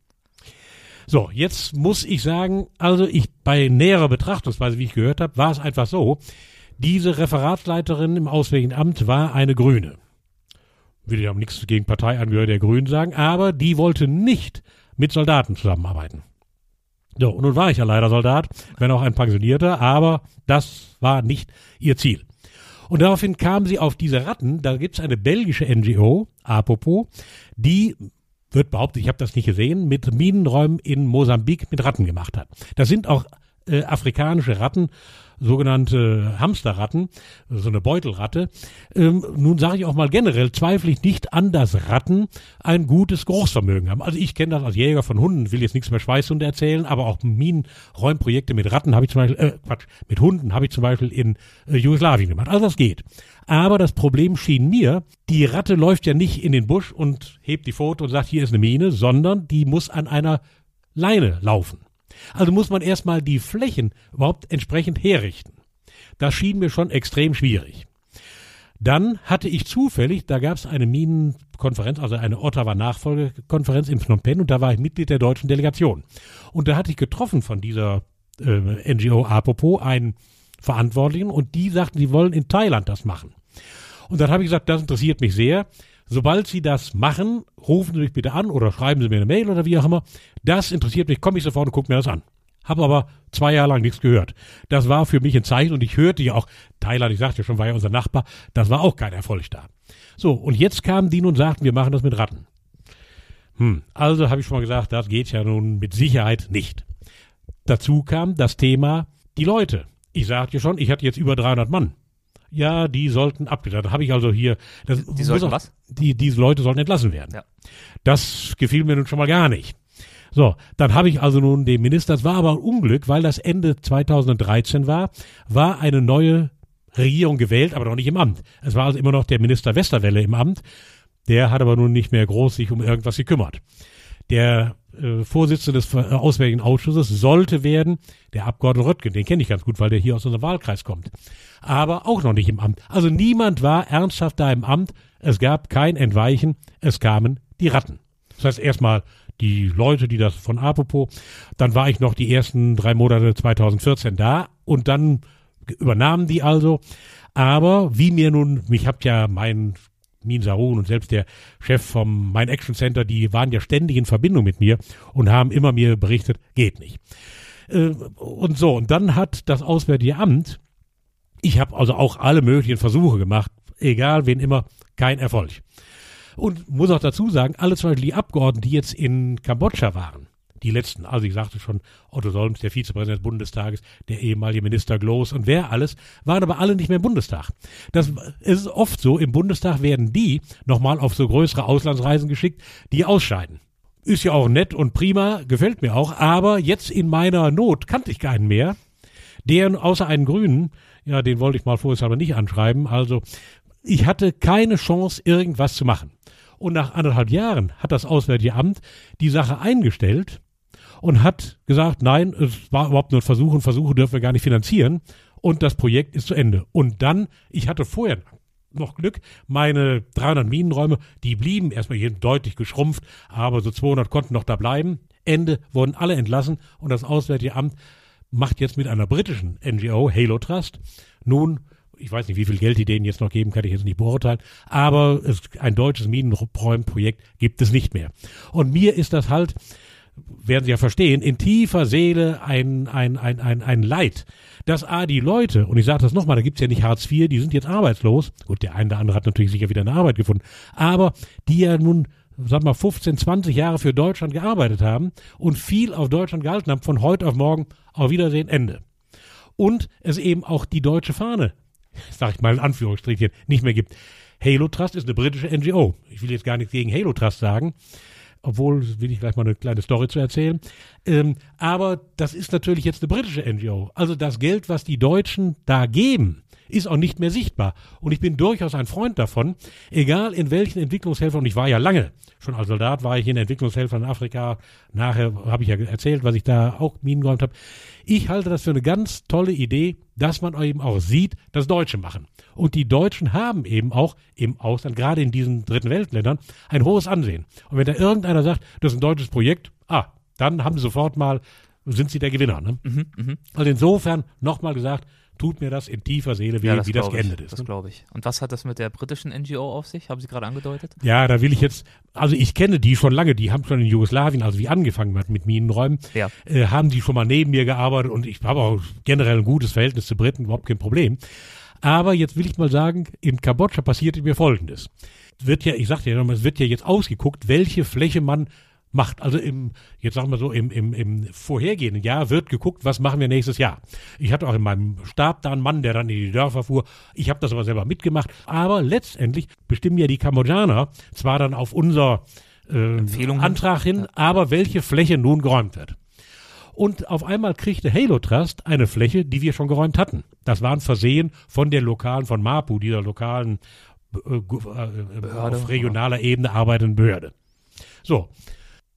So, jetzt muss ich sagen, also ich bei näherer Betrachtungsweise, wie ich gehört habe, war es einfach so, diese Referatsleiterin im Auswärtigen Amt war eine Grüne. Will ich auch nichts gegen Parteiangehörige der Grünen sagen, aber die wollte nicht mit Soldaten zusammenarbeiten. So, und nun war ich ja leider Soldat, wenn auch ein Pensionierter, aber das war nicht ihr Ziel. Und daraufhin kam sie auf diese Ratten, da gibt es eine belgische NGO, Apopo, die wird behauptet, ich habe das nicht gesehen, mit Minenräumen in Mosambik mit Ratten gemacht hat. Das sind auch äh, afrikanische Ratten, sogenannte Hamsterratten, so eine Beutelratte. Ähm, nun sage ich auch mal generell, zweifle ich nicht an, dass Ratten ein gutes Geruchsvermögen haben. Also ich kenne das als Jäger von Hunden, will jetzt nichts mehr Schweißhunde erzählen, aber auch Minenräumprojekte mit Ratten habe ich zum Beispiel, äh, Quatsch, mit Hunden habe ich zum Beispiel in äh, Jugoslawien gemacht. Also das geht. Aber das Problem schien mir, die Ratte läuft ja nicht in den Busch und hebt die Foto und sagt, hier ist eine Mine, sondern die muss an einer Leine laufen. Also muss man erstmal die Flächen überhaupt entsprechend herrichten. Das schien mir schon extrem schwierig. Dann hatte ich zufällig, da gab es eine Minenkonferenz, also eine Ottawa-Nachfolgekonferenz in Phnom Penh und da war ich Mitglied der deutschen Delegation. Und da hatte ich getroffen von dieser äh, NGO Apopo einen Verantwortlichen und die sagten, sie wollen in Thailand das machen. Und dann habe ich gesagt, das interessiert mich sehr. Sobald Sie das machen, rufen Sie mich bitte an oder schreiben Sie mir eine Mail oder wie auch immer. Das interessiert mich, komme ich sofort und gucke mir das an. Habe aber zwei Jahre lang nichts gehört. Das war für mich ein Zeichen und ich hörte ja auch, Thailand, ich sagte ja schon, war ja unser Nachbar, das war auch kein Erfolg da. So, und jetzt kamen die und sagten, wir machen das mit Ratten. Hm, also habe ich schon mal gesagt, das geht ja nun mit Sicherheit nicht. Dazu kam das Thema die Leute. Ich sagte ja schon, ich hatte jetzt über 300 Mann. Ja, die sollten abgedacht. Da habe ich also hier. Das, die sollten auch, was? Die, diese Leute sollten entlassen werden. Ja. Das gefiel mir nun schon mal gar nicht. So, dann habe ich also nun den Minister, das war aber ein Unglück, weil das Ende 2013 war, war eine neue Regierung gewählt, aber noch nicht im Amt. Es war also immer noch der Minister Westerwelle im Amt. Der hat aber nun nicht mehr groß sich um irgendwas gekümmert. Der äh, Vorsitzende des äh, Auswärtigen Ausschusses sollte werden der Abgeordnete Röttgen. Den kenne ich ganz gut, weil der hier aus unserem Wahlkreis kommt. Aber auch noch nicht im Amt. Also niemand war ernsthaft da im Amt. Es gab kein Entweichen. Es kamen die Ratten. Das heißt erstmal die Leute, die das von Apopo. Dann war ich noch die ersten drei Monate 2014 da und dann übernahmen die also. Aber wie mir nun, mich habt ja mein Min Sarun und selbst der Chef vom Mein Action Center, die waren ja ständig in Verbindung mit mir und haben immer mir berichtet, geht nicht. Äh, und so, und dann hat das Auswärtige Amt, ich habe also auch alle möglichen Versuche gemacht, egal wen immer, kein Erfolg. Und muss auch dazu sagen, alle zum Beispiel die Abgeordneten, die jetzt in Kambodscha waren, die letzten, also ich sagte schon, Otto Solms, der Vizepräsident des Bundestages, der ehemalige Minister Gloß und wer alles, waren aber alle nicht mehr im Bundestag. Das ist oft so, im Bundestag werden die nochmal auf so größere Auslandsreisen geschickt, die ausscheiden. Ist ja auch nett und prima, gefällt mir auch, aber jetzt in meiner Not kannte ich keinen mehr, der außer einen Grünen, ja, den wollte ich mal vorher aber nicht anschreiben, also ich hatte keine Chance, irgendwas zu machen. Und nach anderthalb Jahren hat das Auswärtige Amt die Sache eingestellt und hat gesagt, nein, es war überhaupt nur ein Versuch und Versuche dürfen wir gar nicht finanzieren und das Projekt ist zu Ende. Und dann, ich hatte vorher noch Glück, meine 300 Minenräume, die blieben erstmal hier deutlich geschrumpft, aber so 200 konnten noch da bleiben. Ende wurden alle entlassen und das Auswärtige Amt macht jetzt mit einer britischen NGO, Halo Trust, nun ich weiß nicht, wie viel Geld die denen jetzt noch geben, kann ich jetzt nicht beurteilen, aber es, ein deutsches Minenräumprojekt gibt es nicht mehr. Und mir ist das halt, werden Sie ja verstehen, in tiefer Seele ein, ein, ein, ein, ein Leid, dass A, die Leute, und ich sage das nochmal, da gibt's ja nicht Hartz IV, die sind jetzt arbeitslos. Gut, der eine oder andere hat natürlich sicher wieder eine Arbeit gefunden, aber die ja nun sag mal, 15, 20 Jahre für Deutschland gearbeitet haben und viel auf Deutschland gehalten haben, von heute auf morgen, auf Wiedersehen, Ende. Und es eben auch die deutsche Fahne, [LAUGHS] sag ich mal in Anführungsstrichen, nicht mehr gibt. Halo Trust ist eine britische NGO. Ich will jetzt gar nichts gegen Halo Trust sagen, obwohl will ich gleich mal eine kleine Story zu erzählen. Ähm, aber das ist natürlich jetzt eine britische NGO. Also das Geld, was die Deutschen da geben, ist auch nicht mehr sichtbar. Und ich bin durchaus ein Freund davon, egal in welchen Entwicklungshelfern, und ich war ja lange, schon als Soldat war ich in Entwicklungshelfern in Afrika, nachher habe ich ja erzählt, was ich da auch Minen geräumt habe. Ich halte das für eine ganz tolle Idee, dass man eben auch sieht, dass Deutsche machen. Und die Deutschen haben eben auch im Ausland, gerade in diesen dritten Weltländern, ein hohes Ansehen. Und wenn da irgendeiner sagt, das ist ein deutsches Projekt, ah, dann haben sie sofort mal, sind sie der Gewinner. Ne? Mhm, mh. Also insofern, nochmal gesagt, tut mir das in tiefer Seele weh, ja, das wie das geendet ich, ist. Das ne? glaube ich. Und was hat das mit der britischen NGO auf sich? Haben Sie gerade angedeutet? Ja, da will ich jetzt, also ich kenne die schon lange, die haben schon in Jugoslawien, also wie angefangen hat mit Minenräumen, ja. äh, haben die schon mal neben mir gearbeitet und ich habe auch generell ein gutes Verhältnis zu Briten, überhaupt kein Problem. Aber jetzt will ich mal sagen, in Kambodscha passierte mir Folgendes. Wird ja, ich sagte ja nochmal, es wird ja jetzt ausgeguckt, welche Fläche man macht. Also im, jetzt sagen wir so, im, im, im vorhergehenden Jahr wird geguckt, was machen wir nächstes Jahr. Ich hatte auch in meinem Stab da einen Mann, der dann in die Dörfer fuhr. Ich habe das aber selber mitgemacht. Aber letztendlich bestimmen ja die Kambodschaner zwar dann auf unser äh, Antrag hin, aber welche Fläche nun geräumt wird. Und auf einmal kriegte Halo Trust eine Fläche, die wir schon geräumt hatten. Das waren Versehen von der lokalen, von MAPU, dieser lokalen äh, äh, auf regionaler Ebene arbeitenden Behörde. So,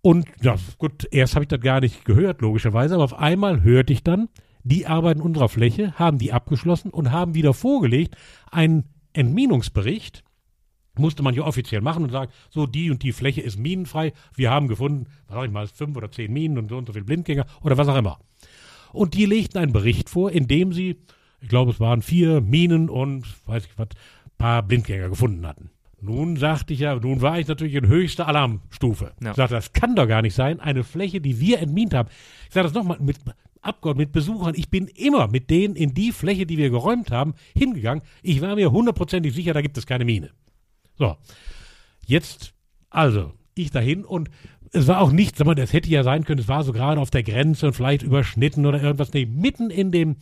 und ja, gut, erst habe ich das gar nicht gehört, logischerweise, aber auf einmal hörte ich dann, die arbeiten unserer Fläche, haben die abgeschlossen und haben wieder vorgelegt einen Entminungsbericht. Musste man ja offiziell machen und sagen, so die und die Fläche ist minenfrei. Wir haben gefunden, was sag ich mal, fünf oder zehn Minen und so und so viel Blindgänger oder was auch immer. Und die legten einen Bericht vor, in dem sie, ich glaube, es waren vier Minen und weiß ich was, paar Blindgänger gefunden hatten. Nun sagte ich ja, nun war ich natürlich in höchster Alarmstufe. Ja. Ich sagte, das kann doch gar nicht sein. Eine Fläche, die wir entmint haben. Ich sage das nochmal mit Abgeordneten, mit Besuchern. Ich bin immer mit denen in die Fläche, die wir geräumt haben, hingegangen. Ich war mir hundertprozentig sicher, da gibt es keine Mine. So. Jetzt, also, ich dahin und es war auch nicht, sag mal, das hätte ja sein können, es war so gerade auf der Grenze und vielleicht überschnitten oder irgendwas. Nee, mitten in dem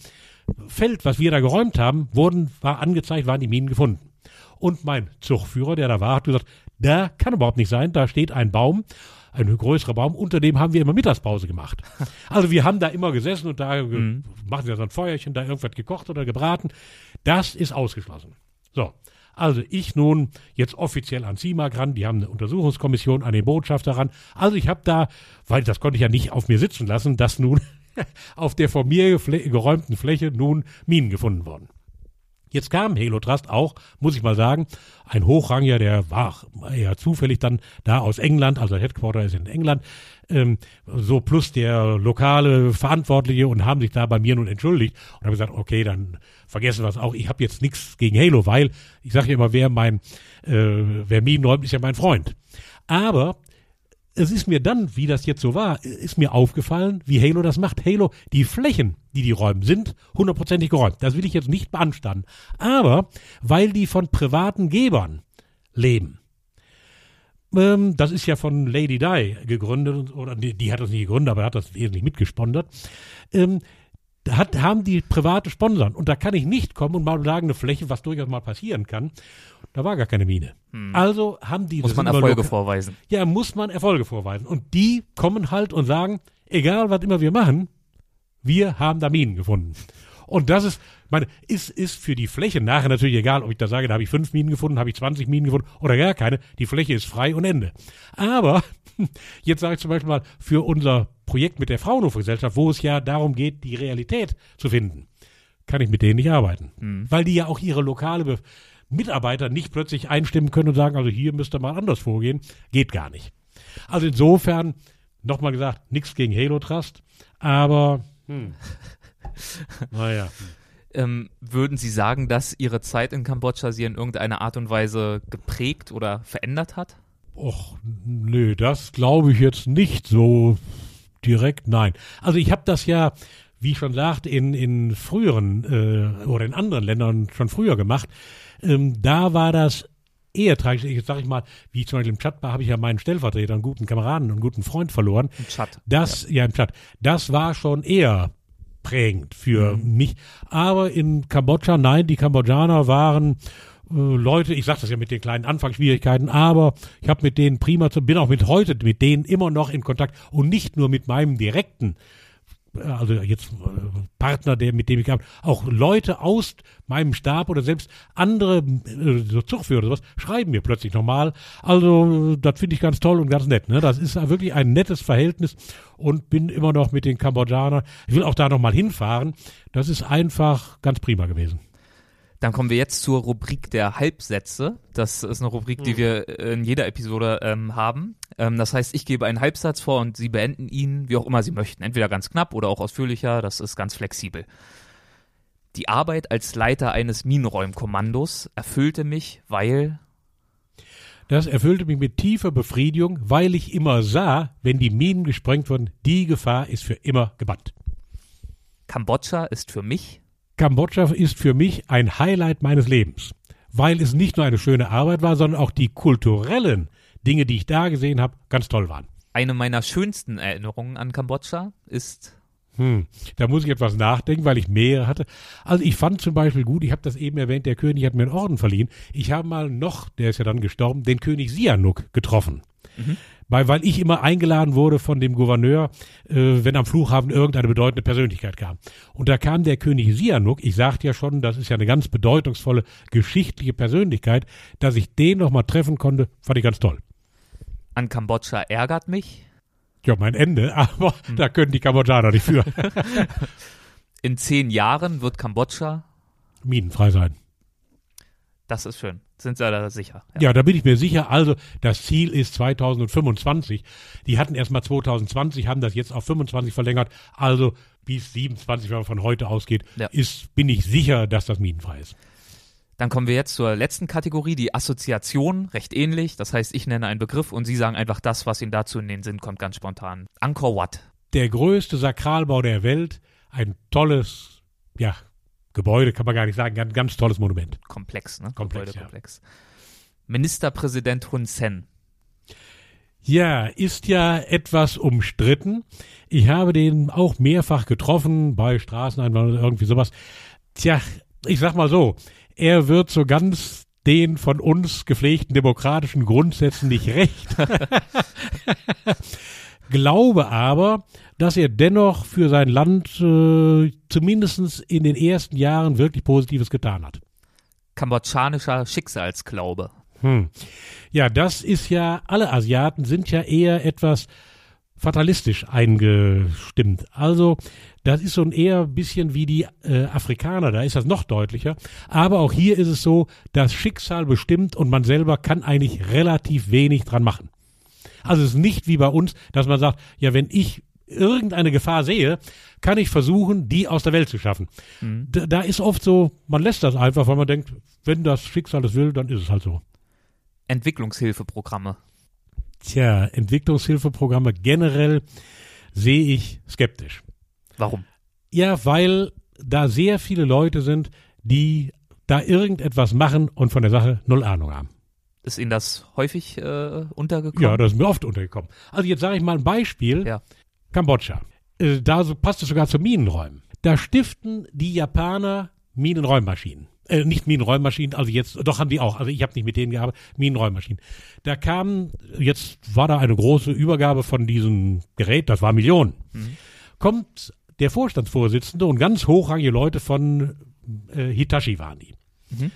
Feld, was wir da geräumt haben, wurden, war angezeigt, waren die Minen gefunden. Und mein Zugführer, der da war, hat gesagt, da kann überhaupt nicht sein, da steht ein Baum, ein größerer Baum, unter dem haben wir immer Mittagspause gemacht. [LAUGHS] Also wir haben da immer gesessen und da mhm. machen wir so ein Feuerchen, da irgendwas gekocht oder gebraten. Das ist ausgeschlossen. So. Also ich nun jetzt offiziell an CIMAG ran, die haben eine Untersuchungskommission an den Botschafter ran. Also ich habe da, weil das konnte ich ja nicht auf mir sitzen lassen, dass nun [LAUGHS] auf der von mir geräumten Fläche nun Minen gefunden wurden. Jetzt kam Halo Trust auch, muss ich mal sagen, ein Hochrangiger, der war ja zufällig dann da aus England, also Headquarter ist in England, ähm, so plus der lokale Verantwortliche und haben sich da bei mir nun entschuldigt und haben gesagt, okay, dann vergessen wir es auch. Ich habe jetzt nichts gegen Halo, weil ich sage ja immer, wer mein, äh, wer Minen räumt, ist ja mein Freund. Aber es ist mir dann, wie das jetzt so war, ist mir aufgefallen, wie Halo das macht. Halo, die Flächen, die die räumen, sind hundertprozentig geräumt. Das will ich jetzt nicht beanstanden. Aber weil die von privaten Gebern leben, ähm, das ist ja von Lady Di gegründet, oder die, die, hat das nicht gegründet, aber hat das wesentlich mitgesponsert, ähm, hat, haben die private Sponsoren. Und da kann ich nicht kommen und mal sagen, eine Fläche, was durchaus mal passieren kann. Da war gar keine Mine. Hm. Also haben die. Muss man Erfolge vorweisen. Ja, muss man Erfolge vorweisen. Und die kommen halt und sagen, egal was immer wir machen, wir haben da Minen gefunden. Und das ist, meine, ist, ist für die Fläche nachher natürlich egal, ob ich da sage, da habe ich fünf Minen gefunden, habe ich 20 Minen gefunden oder gar keine. Die Fläche ist frei und Ende. Aber [LAUGHS] jetzt sage ich zum Beispiel mal, für unser Projekt mit der Fraunhofer Gesellschaft, wo es ja darum geht, die Realität zu finden, kann ich mit denen nicht arbeiten. Mhm. Weil die ja auch ihre lokale Mitarbeiter nicht plötzlich einstimmen können und sagen, also hier müsst ihr mal anders vorgehen. Geht gar nicht. Also insofern, nochmal gesagt, nichts gegen Halo Trust, aber hm. [LAUGHS] naja. Ähm, würden Sie sagen, dass Ihre Zeit in Kambodscha Sie in irgendeiner Art und Weise geprägt oder verändert hat? Och, nö, das glaube ich jetzt nicht so direkt, nein. Also ich habe das ja, wie ich schon sagte, in, in früheren äh, oder in anderen Ländern schon früher gemacht. Ähm, da war das eher tragisch. Jetzt sage ich mal, wie zum Beispiel im Chat war, habe ich ja meinen Stellvertreter, einen guten Kameraden, einen guten Freund verloren. Im Chat. Das, ja. ja, im Chat. Das war schon eher prägend für mhm. mich. Aber in Kambodscha, nein, die Kambodschaner waren äh, Leute, ich sage das ja mit den kleinen Anfangsschwierigkeiten, aber ich habe mit denen prima, zu, bin auch mit heute mit denen immer noch in Kontakt und nicht nur mit meinem direkten also jetzt äh, Partner, der mit dem ich habe, auch Leute aus meinem Stab oder selbst andere äh, so Zugführer oder sowas schreiben mir plötzlich nochmal. Also das finde ich ganz toll und ganz nett. Ne? Das ist wirklich ein nettes Verhältnis und bin immer noch mit den Kambodschanern. Ich will auch da nochmal hinfahren. Das ist einfach ganz prima gewesen. Dann kommen wir jetzt zur Rubrik der Halbsätze. Das ist eine Rubrik, die hm. wir in jeder Episode ähm, haben. Ähm, das heißt, ich gebe einen Halbsatz vor und Sie beenden ihn, wie auch immer Sie möchten. Entweder ganz knapp oder auch ausführlicher. Das ist ganz flexibel. Die Arbeit als Leiter eines Minenräumkommandos erfüllte mich, weil das erfüllte mich mit tiefer Befriedigung, weil ich immer sah, wenn die Minen gesprengt wurden, die Gefahr ist für immer gebannt. Kambodscha ist für mich Kambodscha ist für mich ein Highlight meines Lebens, weil es nicht nur eine schöne Arbeit war, sondern auch die kulturellen Dinge, die ich da gesehen habe, ganz toll waren. Eine meiner schönsten Erinnerungen an Kambodscha ist hm, da muss ich etwas nachdenken, weil ich mehrere hatte. Also ich fand zum Beispiel gut, ich habe das eben erwähnt, der König hat mir einen Orden verliehen. Ich habe mal noch, der ist ja dann gestorben, den König Sihanouk getroffen. Mhm weil, weil ich immer eingeladen wurde von dem Gouverneur, äh, wenn am Flughafen irgendeine bedeutende Persönlichkeit kam. Und da kam der König Sihanouk, ich sagte ja schon, das ist ja eine ganz bedeutungsvolle geschichtliche Persönlichkeit, dass ich den nochmal treffen konnte, fand ich ganz toll. An Kambodscha ärgert mich? Ja, mein Ende, [LAUGHS] aber hm. da können die Kambodschaner nicht für. [LAUGHS] In zehn Jahren wird Kambodscha minenfrei sein. Das ist schön. Sind Sie da sicher? Ja. ja. da bin ich mir sicher. Also das Ziel ist 2025. Die hatten erst mal 2020, haben das jetzt auf 25 verlängert. Also bis 27, wenn man von heute ausgeht, ja. ist, bin ich sicher, dass das minenfrei ist. Dann kommen wir jetzt zur letzten Kategorie, die Assoziation, recht ähnlich. Das heißt, ich nenne einen Begriff und Sie sagen einfach das, was Ihnen dazu in den Sinn kommt, ganz spontan. Angkor Wat. Der größte Sakralbau der Welt, ein tolles, ja, Gebäude kann man gar nicht sagen, ganz, ganz tolles Monument. Komplex, ne? Komplex, Gebäudekomplex. Ja. Ministerpräsident Hun Sen. Ja, ist ja etwas umstritten. Ich habe den auch mehrfach getroffen bei Straßeneinwahlen oder irgendwie sowas. Tja, ich sag mal so, er wird so ganz den von uns gepflegten demokratischen Grundsätzen nicht recht. [LAUGHS] [LAUGHS] Glaube aber, dass er dennoch für sein Land äh, zumindest in den ersten Jahren wirklich Positives getan hat. Kambodschanischer Schicksalsglaube. Hm. Ja, das ist ja, alle Asiaten sind ja eher etwas fatalistisch eingestimmt. Also Das ist so ein eher bisschen wie die äh, Afrikaner, da ist das noch deutlicher. Aber auch hier ist es so, das Schicksal bestimmt und man selber kann eigentlich relativ wenig dran machen. Also es ist nicht wie bei uns, dass man sagt, ja, wenn ich irgendeine Gefahr sehe, kann ich versuchen, die aus der Welt zu schaffen. Mhm. Da, da, ist oft so, man lässt das einfach, weil man denkt, wenn das Schicksal es will, dann ist es halt so. Entwicklungshilfeprogramme. Tja, Entwicklungshilfeprogramme generell sehe ich skeptisch. Warum? Ja, weil da sehr viele Leute sind, die da irgendetwas machen und von der Sache null Ahnung haben. Ist Ihnen das häufig äh, untergekommen? Ja, das ist mir oft untergekommen. Also jetzt sage ich mal ein Beispiel. Ja. Kambodscha. Äh, da so, passt es sogar zu Minenräumen. Da stiften die Japaner Minenräummaschinen. Äh, nicht Minenräummaschinen, also jetzt, doch haben die auch, also ich habe nicht mit denen gearbeitet, Minenräummaschinen. Da kam, jetzt war da eine große Übergabe von diesem Gerät, das war Millionen. Mhm. Kommt der Vorstandsvorsitzende und ganz hochrangige Leute von äh, Hitachi waren die. Mhm.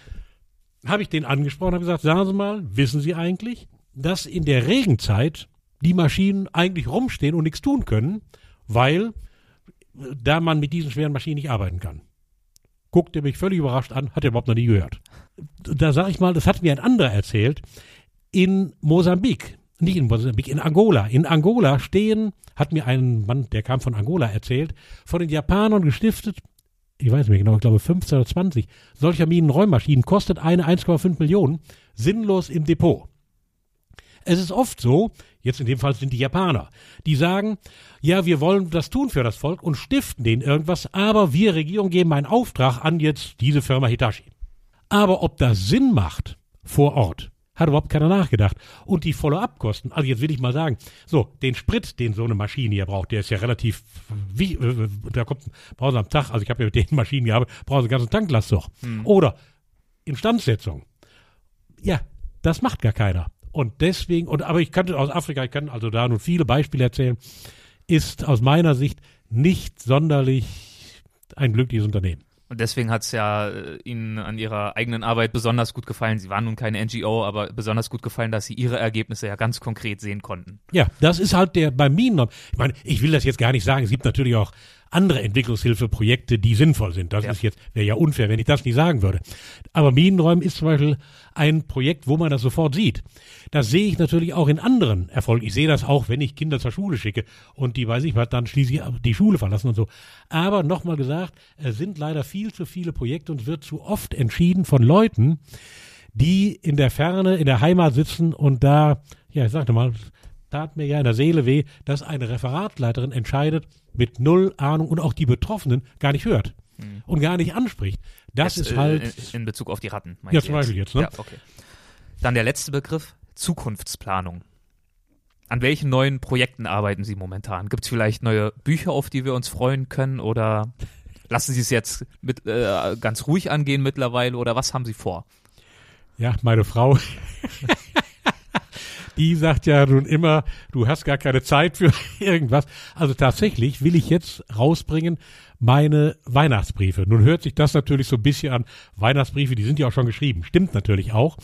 Habe ich den angesprochen, habe gesagt, sagen Sie mal, wissen Sie eigentlich, dass in der Regenzeit die Maschinen eigentlich rumstehen und nichts tun können, weil äh, da man mit diesen schweren Maschinen nicht arbeiten kann. Guckt er mich völlig überrascht an, hat er überhaupt noch nie gehört. Da sage ich mal, das hat mir ein anderer erzählt, in Mosambik, nicht in Mosambik, in Angola. In Angola stehen, hat mir ein Mann, der kam von Angola erzählt, von den Japanern gestiftet, ich weiß nicht genau, ich glaube 15 oder 20 solcher Minenräummaschinen kostet eine 1,5 Millionen sinnlos im Depot. Es ist oft so, jetzt in dem Fall sind die Japaner, die sagen, ja, wir wollen das tun für das Volk und stiften denen irgendwas, aber wir Regierung geben einen Auftrag an jetzt diese Firma Hitachi. Aber ob das Sinn macht vor Ort, hat überhaupt keiner nachgedacht. Und die Follow-up-Kosten, also jetzt will ich mal sagen, so, den Sprit, den so eine Maschine hier braucht, der ist ja relativ, wie, äh, da kommt, brauchen sie am Tag, also ich habe ja mit den Maschinen gearbeitet, brauchen sie einen ganzen Tanklast doch. Mhm. Oder Instandsetzung. Ja, das macht gar keiner. Und deswegen, und aber ich kannte aus Afrika, ich kann also da nun viele Beispiele erzählen, ist aus meiner Sicht nicht sonderlich ein glückliches Unternehmen. Und deswegen hat es ja äh, Ihnen an Ihrer eigenen Arbeit besonders gut gefallen. Sie waren nun keine NGO, aber besonders gut gefallen, dass Sie Ihre Ergebnisse ja ganz konkret sehen konnten. Ja, das ist halt der bei Minen. Ich meine, ich will das jetzt gar nicht sagen. Es gibt natürlich auch andere Entwicklungshilfeprojekte, die sinnvoll sind. Das ja. ist jetzt, wäre ja unfair, wenn ich das nicht sagen würde. Aber Minenräumen ist zum Beispiel ein Projekt, wo man das sofort sieht. Das sehe ich natürlich auch in anderen Erfolgen. Ich sehe das auch, wenn ich Kinder zur Schule schicke und die, weiß ich was, dann schließlich die Schule verlassen und so. Aber nochmal gesagt, es sind leider viel zu viele Projekte und es wird zu oft entschieden von Leuten, die in der Ferne, in der Heimat sitzen und da, ja, ich sagte mal, tat mir ja in der Seele weh, dass eine Referatleiterin entscheidet mit null Ahnung und auch die Betroffenen gar nicht hört hm. und gar nicht anspricht. Das jetzt, ist halt. In, in, Bezug auf die Ratten. Ja, zum Beispiel jetzt. jetzt ne? Ja, okay. Dann der letzte Begriff, Zukunftsplanung. An welchen neuen Projekten arbeiten Sie momentan? Gibt es vielleicht neue Bücher, auf die wir uns freuen können oder lassen Sie es jetzt mit, äh, ganz ruhig angehen mittlerweile oder was haben Sie vor? Ja, meine Frau [LAUGHS] die sagt ja nun immer, du hast gar keine Zeit für [LAUGHS] irgendwas. Also tatsächlich will ich jetzt rausbringen meine Weihnachtsbriefe. Nun hört sich das natürlich so ein bisschen an. Weihnachtsbriefe, die sind ja auch schon geschrieben. Stimmt natürlich auch.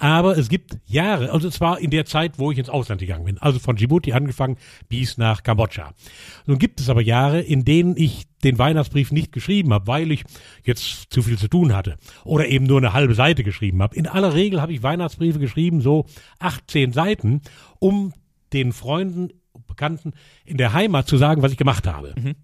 Aber es gibt Jahre, also zwar in der Zeit, wo ich ins Ausland gegangen bin, also von Djibouti angefangen bis nach Kambodscha. Nun gibt es aber Jahre, in denen ich den Weihnachtsbrief nicht geschrieben habe, weil ich jetzt zu viel zu tun hatte oder eben nur eine halbe Seite geschrieben habe. In aller Regel habe ich Weihnachtsbriefe geschrieben, so 18 Seiten, um den Freunden, Bekannten in der Heimat zu sagen, was ich gemacht habe. Mhm.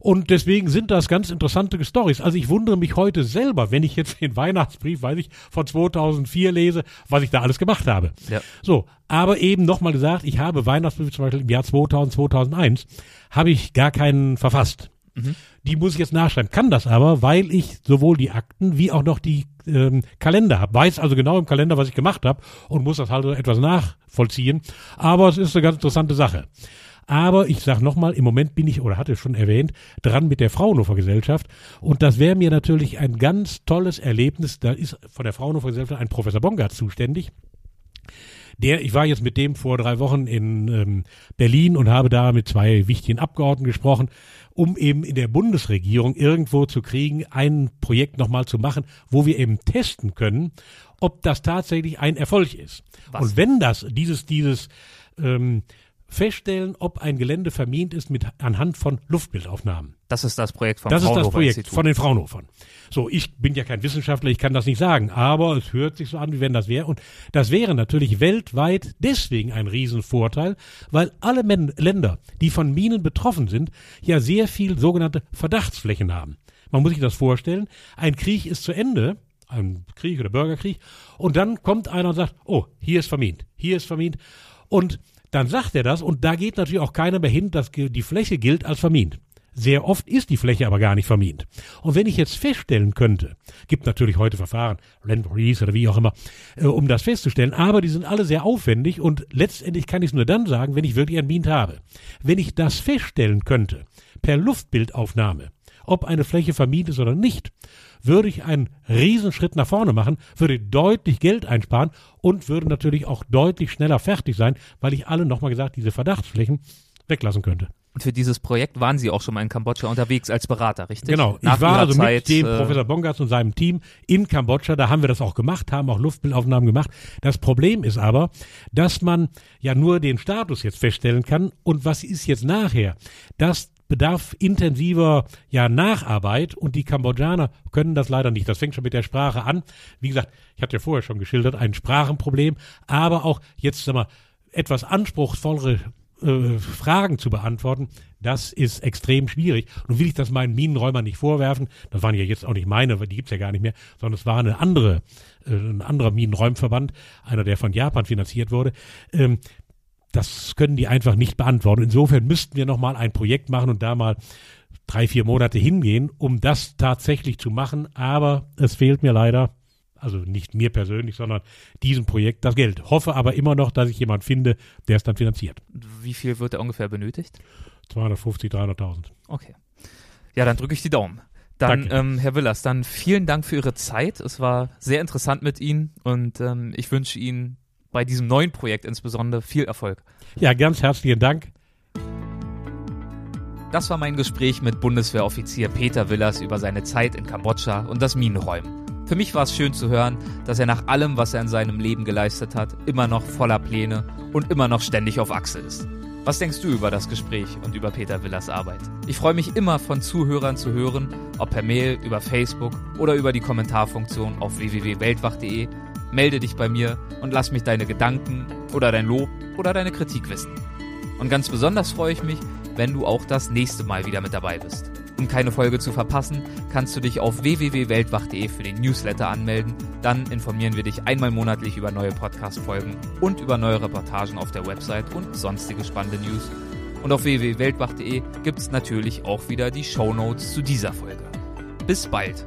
Und deswegen sind das ganz interessante Stories. Also ich wundere mich heute selber, wenn ich jetzt den Weihnachtsbrief, weiß ich, von 2004 lese, was ich da alles gemacht habe. Ja. So, aber eben nochmal gesagt, ich habe Weihnachtsbriefe zum Beispiel im Jahr 2000, 2001, habe ich gar keinen verfasst. Mhm. Die muss ich jetzt nachschreiben. Kann das aber, weil ich sowohl die Akten wie auch noch die ähm, Kalender habe. Weiß also genau im Kalender, was ich gemacht habe und muss das halt etwas nachvollziehen. Aber es ist eine ganz interessante Sache. Aber ich sage nochmal, im Moment bin ich, oder hatte schon erwähnt, dran mit der Fraunhofer Gesellschaft. Und das wäre mir natürlich ein ganz tolles Erlebnis. Da ist von der Fraunhofer Gesellschaft ein Professor Bongard zuständig. Der, ich war jetzt mit dem vor drei Wochen in ähm, Berlin und habe da mit zwei wichtigen Abgeordneten gesprochen, um eben in der Bundesregierung irgendwo zu kriegen, ein Projekt nochmal zu machen, wo wir eben testen können, ob das tatsächlich ein Erfolg ist. Was? Und wenn das, dieses, dieses ähm, feststellen, ob ein Gelände vermint ist mit anhand von Luftbildaufnahmen. Das ist das Projekt vom Das ist das Projekt Institut. von den Fraunhofern. So, ich bin ja kein Wissenschaftler, ich kann das nicht sagen, aber es hört sich so an, wie wenn das wäre. Und das wäre natürlich weltweit deswegen ein Riesenvorteil, weil alle Men Länder, die von Minen betroffen sind, ja sehr viel sogenannte Verdachtsflächen haben. Man muss sich das vorstellen, ein Krieg ist zu Ende, ein Krieg oder Bürgerkrieg, und dann kommt einer und sagt, oh, hier ist vermint, hier ist vermint. Und dann sagt er das und da geht natürlich auch keiner mehr hin, dass die Fläche gilt als vermint. Sehr oft ist die Fläche aber gar nicht vermint. Und wenn ich jetzt feststellen könnte, gibt natürlich heute Verfahren, Land Release oder wie auch immer, äh, um das festzustellen, aber die sind alle sehr aufwendig und letztendlich kann ich es nur dann sagen, wenn ich wirklich ein Mint habe. Wenn ich das feststellen könnte, per Luftbildaufnahme, ob eine Fläche vermint ist oder nicht, würde ich einen Riesenschritt nach vorne machen, würde deutlich Geld einsparen und würde natürlich auch deutlich schneller fertig sein, weil ich alle, nochmal gesagt, diese Verdachtsflächen weglassen könnte. Und für dieses Projekt waren Sie auch schon mal in Kambodscha unterwegs als Berater, richtig? Genau. Nach ich war also Zeit, mit dem äh, Professor Bongas und seinem Team in Kambodscha. Da haben wir das auch gemacht, haben auch Luftbildaufnahmen gemacht. Das Problem ist aber, dass man ja nur den Status jetzt feststellen kann. Und was ist jetzt nachher? Das bedarf intensiver ja, Nacharbeit und die Kambodschaner können das leider nicht. Das fängt schon mit der Sprache an. Wie gesagt, ich hatte ja vorher schon geschildert, ein Sprachenproblem, aber auch jetzt sag mal, etwas anspruchsvollere äh, Fragen zu beantworten, das ist extrem schwierig. Nun will ich das meinen Minenräumern nicht vorwerfen. Das waren ja jetzt auch nicht meine, weil die gibt's ja gar nicht mehr, sondern es war eine andere, äh, ein anderer Minenräumverband, einer, der von Japan finanziert wurde. Ähm, das können die einfach nicht beantworten. Insofern müssten wir nochmal ein Projekt machen und da mal drei, vier Monate hingehen, um das tatsächlich zu machen. Aber es fehlt mir leider, also nicht mir persönlich, sondern diesem Projekt das Geld. Hoffe aber immer noch, dass ich jemand finde, der es dann finanziert. Wie viel wird er ungefähr benötigt? 250, 300.000. Okay. Ja, dann drücke ich die Daumen. Dann, ähm, Herr Willers, dann vielen Dank für Ihre Zeit. Es war sehr interessant mit Ihnen und ähm, ich wünsche Ihnen bei diesem neuen Projekt insbesondere viel Erfolg. Ja, ganz herzlichen Dank. Das war mein Gespräch mit Bundeswehroffizier Peter Willers über seine Zeit in Kambodscha und das Minenräumen. Für mich war es schön zu hören, dass er nach allem, was er in seinem Leben geleistet hat, immer noch voller Pläne und immer noch ständig auf Achse ist. Was denkst du über das Gespräch und über Peter Willers Arbeit? Ich freue mich immer von Zuhörern zu hören, ob per Mail, über Facebook oder über die Kommentarfunktion auf www.weltwach.de melde dich bei mir und lass mich deine Gedanken oder dein Lob oder deine Kritik wissen. Und ganz besonders freue ich mich, wenn du auch das nächste Mal wieder mit dabei bist. Um keine Folge zu verpassen, kannst du dich auf www.weltwach.de für den Newsletter anmelden. Dann informieren wir dich einmal monatlich über neue Podcast-Folgen und über neue Reportagen auf der Website und sonstige spannende News. Und auf www.weltwach.de gibt es natürlich auch wieder die Show Notes zu dieser Folge. Bis bald!